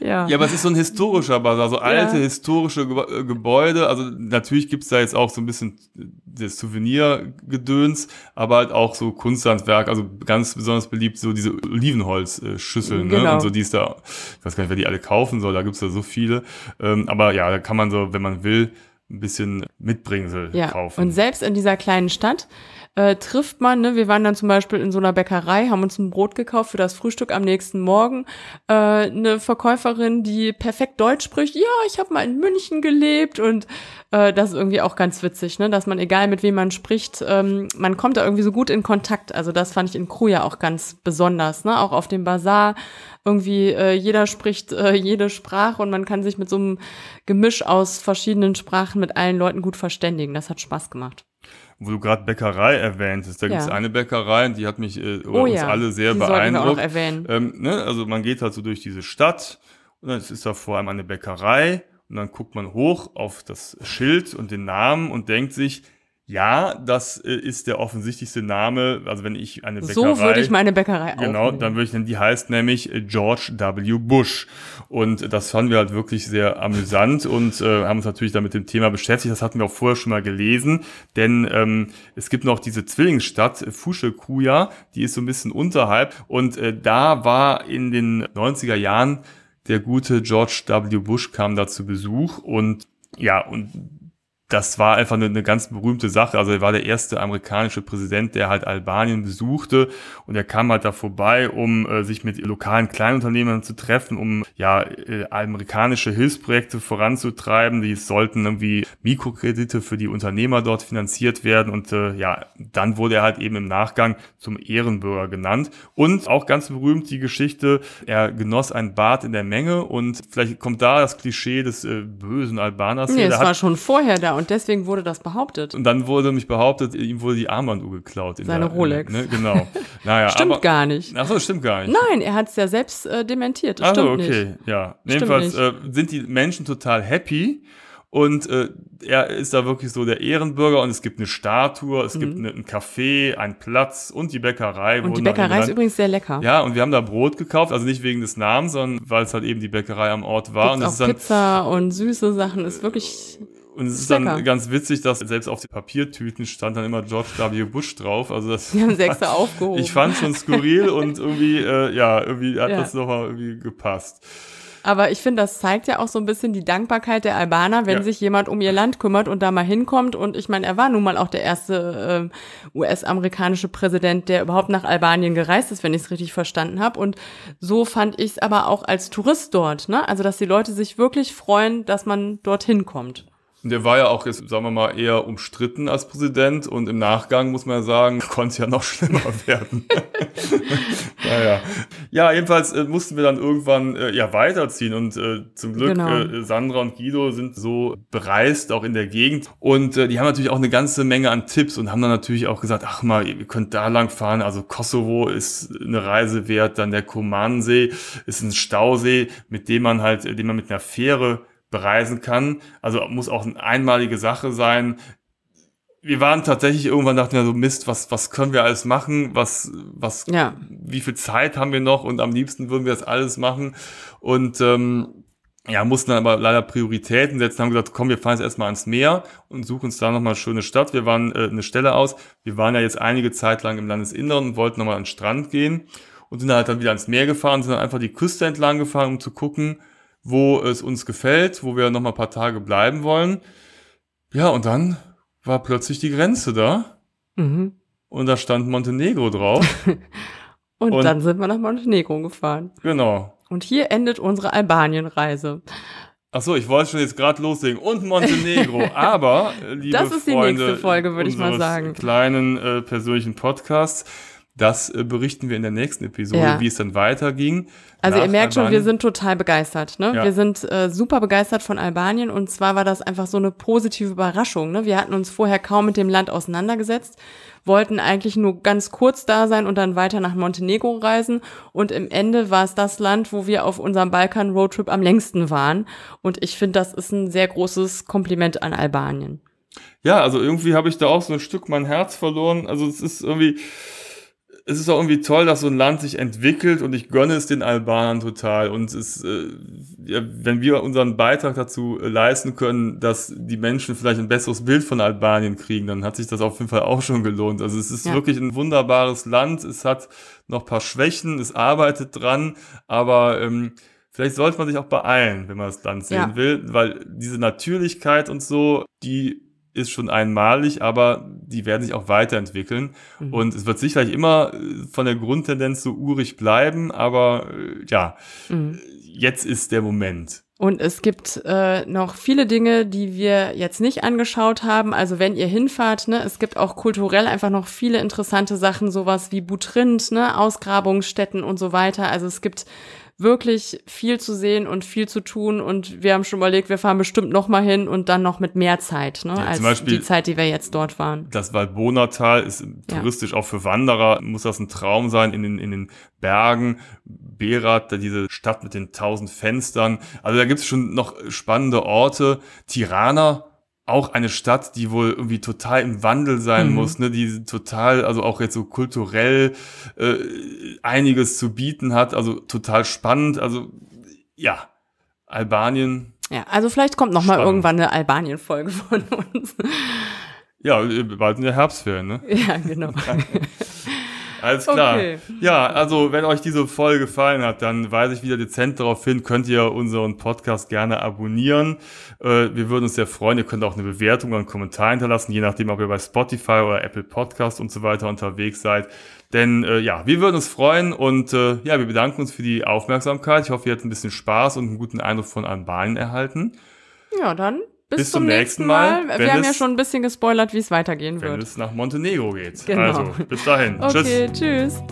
Ja. ja, aber es ist so ein historischer Bazar, so alte ja. historische äh, Gebäude. Also natürlich gibt's da jetzt auch so ein bisschen das Souvenirgedöns, aber halt auch so Kunsthandwerk, also ganz besonders beliebt so diese Olivenholzschüsseln genau. ne? und so, die ist da, ich weiß gar nicht, wer die alle kaufen soll, da gibt's da so viele. Ähm, aber ja, da kann man so, wenn man will, ein bisschen Mitbringsel ja. kaufen. Und selbst in dieser kleinen Stadt äh, trifft man, ne, wir waren dann zum Beispiel in so einer Bäckerei, haben uns ein Brot gekauft für das Frühstück am nächsten Morgen. Äh, eine Verkäuferin, die perfekt Deutsch spricht, ja, ich habe mal in München gelebt und äh, das ist irgendwie auch ganz witzig, ne, dass man, egal mit wem man spricht, ähm, man kommt da irgendwie so gut in Kontakt. Also das fand ich in Kruja auch ganz besonders, ne, auch auf dem Bazar irgendwie äh, jeder spricht äh, jede Sprache und man kann sich mit so einem Gemisch aus verschiedenen Sprachen mit allen Leuten gut verständigen. Das hat Spaß gemacht wo du gerade Bäckerei erwähntest. Da ja. gibt es eine Bäckerei, die hat mich äh, oh, uns ja. alle sehr die beeindruckt. Ähm, ne? Also man geht halt so durch diese Stadt und dann ist da vor allem eine Bäckerei und dann guckt man hoch auf das Schild und den Namen und denkt sich, ja, das äh, ist der offensichtlichste Name. Also wenn ich eine Bäckerei. So würde ich meine Bäckerei Genau, aufnehmen. dann würde ich nennen, die heißt nämlich äh, George W. Bush. Und das fanden wir halt wirklich sehr amüsant und äh, haben uns natürlich damit dem Thema beschäftigt. Das hatten wir auch vorher schon mal gelesen, denn ähm, es gibt noch diese Zwillingsstadt Fushekuya, die ist so ein bisschen unterhalb. Und äh, da war in den 90er Jahren der gute George W. Bush kam da zu Besuch und ja, und das war einfach eine, eine ganz berühmte Sache. Also er war der erste amerikanische Präsident, der halt Albanien besuchte und er kam halt da vorbei, um äh, sich mit lokalen Kleinunternehmern zu treffen, um ja äh, amerikanische Hilfsprojekte voranzutreiben. Die sollten irgendwie Mikrokredite für die Unternehmer dort finanziert werden und äh, ja, dann wurde er halt eben im Nachgang zum Ehrenbürger genannt und auch ganz berühmt die Geschichte, er genoss ein Bad in der Menge und vielleicht kommt da das Klischee des äh, bösen Albaners. Nee, es war schon vorher und deswegen wurde das behauptet. Und dann wurde mich behauptet, ihm wurde die Armbanduhr geklaut. Seine der, Rolex. Ne, genau. Naja, stimmt aber, gar nicht. Achso, stimmt gar nicht. Nein, er hat es ja selbst äh, dementiert. Das Achso, okay, nicht. ja. Jedenfalls äh, sind die Menschen total happy. Und äh, er ist da wirklich so der Ehrenbürger und es gibt eine Statue, es mhm. gibt eine, ein Café, einen Platz und die Bäckerei. Und die Bäckerei ist übrigens sehr lecker. Ja, und wir haben da Brot gekauft, also nicht wegen des Namens, sondern weil es halt eben die Bäckerei am Ort war. Gibt's und auch ist dann, Pizza und süße Sachen, ist wirklich und es ist dann ganz witzig, dass selbst auf den Papiertüten stand dann immer George W. Bush drauf. Also das Die haben extra aufgehoben. Ich fand schon skurril und irgendwie, äh, ja, irgendwie hat ja. das nochmal irgendwie gepasst. Aber ich finde, das zeigt ja auch so ein bisschen die Dankbarkeit der Albaner, wenn ja. sich jemand um ihr Land kümmert und da mal hinkommt. Und ich meine, er war nun mal auch der erste äh, US-amerikanische Präsident, der überhaupt nach Albanien gereist ist, wenn ich es richtig verstanden habe. Und so fand ich es aber auch als Tourist dort. Ne? Also, dass die Leute sich wirklich freuen, dass man dorthin kommt. Der war ja auch jetzt, sagen wir mal, eher umstritten als Präsident und im Nachgang muss man ja sagen, konnte es ja noch schlimmer werden. naja. Ja, jedenfalls äh, mussten wir dann irgendwann äh, ja weiterziehen und äh, zum Glück genau. äh, Sandra und Guido sind so bereist, auch in der Gegend und äh, die haben natürlich auch eine ganze Menge an Tipps und haben dann natürlich auch gesagt, ach mal, ihr könnt da lang fahren, also Kosovo ist eine Reise wert, dann der Komansee ist ein Stausee, mit dem man halt, den man mit einer Fähre bereisen kann. Also muss auch eine einmalige Sache sein. Wir waren tatsächlich irgendwann dachten wir so Mist, was was können wir alles machen? Was was ja. wie viel Zeit haben wir noch? Und am liebsten würden wir das alles machen und ähm, ja, mussten dann aber leider Prioritäten setzen, haben gesagt, komm, wir fahren jetzt erstmal ans Meer und suchen uns da nochmal eine schöne Stadt. Wir waren äh, eine Stelle aus. Wir waren ja jetzt einige Zeit lang im Landesinneren und wollten nochmal an den Strand gehen und sind halt dann wieder ans Meer gefahren, sind dann einfach die Küste entlang gefahren, um zu gucken, wo es uns gefällt, wo wir noch mal ein paar Tage bleiben wollen. Ja, und dann war plötzlich die Grenze da. Mhm. Und da stand Montenegro drauf. und, und, dann sind wir nach Montenegro gefahren. Genau. Und hier endet unsere Albanien-Reise. Ach so, ich wollte schon jetzt gerade loslegen. Und Montenegro. Aber, liebe Das ist die Freunde nächste Folge, würde ich mal sagen. kleinen äh, persönlichen Podcasts Das äh, berichten wir in der nächsten Episode, Ja. wie es dann weiterging. Also ihr merkt schon, wir Albanien. sind total begeistert. Ne? Ja. Wir sind äh, super begeistert von Albanien und zwar war das einfach so eine positive Überraschung. Ne? Wir hatten uns vorher kaum mit dem Land auseinandergesetzt, wollten eigentlich nur ganz kurz da sein und dann weiter nach Montenegro reisen und im Ende war es das Land, wo wir auf unserem Balkan-Roadtrip am längsten waren und ich finde, das ist ein sehr großes Kompliment an Albanien. Ja, also irgendwie habe ich da auch so ein Stück mein Herz verloren. Also es ist irgendwie, es ist auch irgendwie toll, dass so ein Land sich entwickelt und ich gönne es den Albanern total. Und es, äh, ja, wenn wir unseren Beitrag dazu äh, leisten können, dass die Menschen vielleicht ein besseres Bild von Albanien kriegen, dann hat sich das auf jeden Fall auch schon gelohnt. Also es ist Ja. wirklich ein wunderbares Land. Es hat noch ein paar Schwächen, es arbeitet dran, aber ähm, vielleicht sollte man sich auch beeilen, wenn man das Land sehen Ja. will, weil diese Natürlichkeit und so, die ist schon einmalig, aber die werden sich auch weiterentwickeln. Mhm. Und es wird sicherlich immer äh, von der Grundtendenz so urig bleiben, aber äh, ja, Mhm. jetzt ist der Moment. Und es gibt äh, noch viele Dinge, die wir jetzt nicht angeschaut haben. Also wenn ihr hinfahrt, ne, es gibt auch kulturell einfach noch viele interessante Sachen, sowas wie Butrint, ne, Ausgrabungsstätten und so weiter. Also es gibt wirklich viel zu sehen und viel zu tun und wir haben schon überlegt, wir fahren bestimmt noch mal hin und dann noch mit mehr Zeit, ne, Ja, als Beispiel- die Zeit, die wir jetzt dort waren. Das Valbonatal ist Ja. touristisch auch für Wanderer, muss das ein Traum sein in den, in den Bergen. Berat, diese Stadt mit den tausend Fenstern. Also da gibt es schon noch spannende Orte. Tirana, auch eine Stadt, die wohl irgendwie total im Wandel sein Mhm. muss, ne, die total, also auch jetzt so kulturell äh, einiges zu bieten hat, also total spannend. Also ja, Albanien, Ja, also vielleicht kommt noch mal Spannend. irgendwann eine Albanien-Folge von uns. ja, bald in der Herbstferien, ne? ja, genau. Alles klar. Okay. Ja, also wenn euch diese Folge gefallen hat, dann weise ich wieder dezent darauf hin, könnt ihr unseren Podcast gerne abonnieren. Äh, wir würden uns sehr freuen. Ihr könnt auch eine Bewertung oder einen Kommentar hinterlassen, je nachdem, ob ihr bei Spotify oder Apple Podcast und so weiter unterwegs seid. Denn äh, ja, wir würden uns freuen und äh, ja, wir bedanken uns für die Aufmerksamkeit. Ich hoffe, ihr hattet ein bisschen Spaß und einen guten Eindruck von Albanien erhalten. Ja, dann bis, Bis zum, zum nächsten Mal. Mal, Wir wenn haben ja es- schon ein bisschen gespoilert, wie es weitergehen Wenn wird. es nach Montenegro geht. Genau. Also, bis dahin. Tschüss. Okay, tschüss.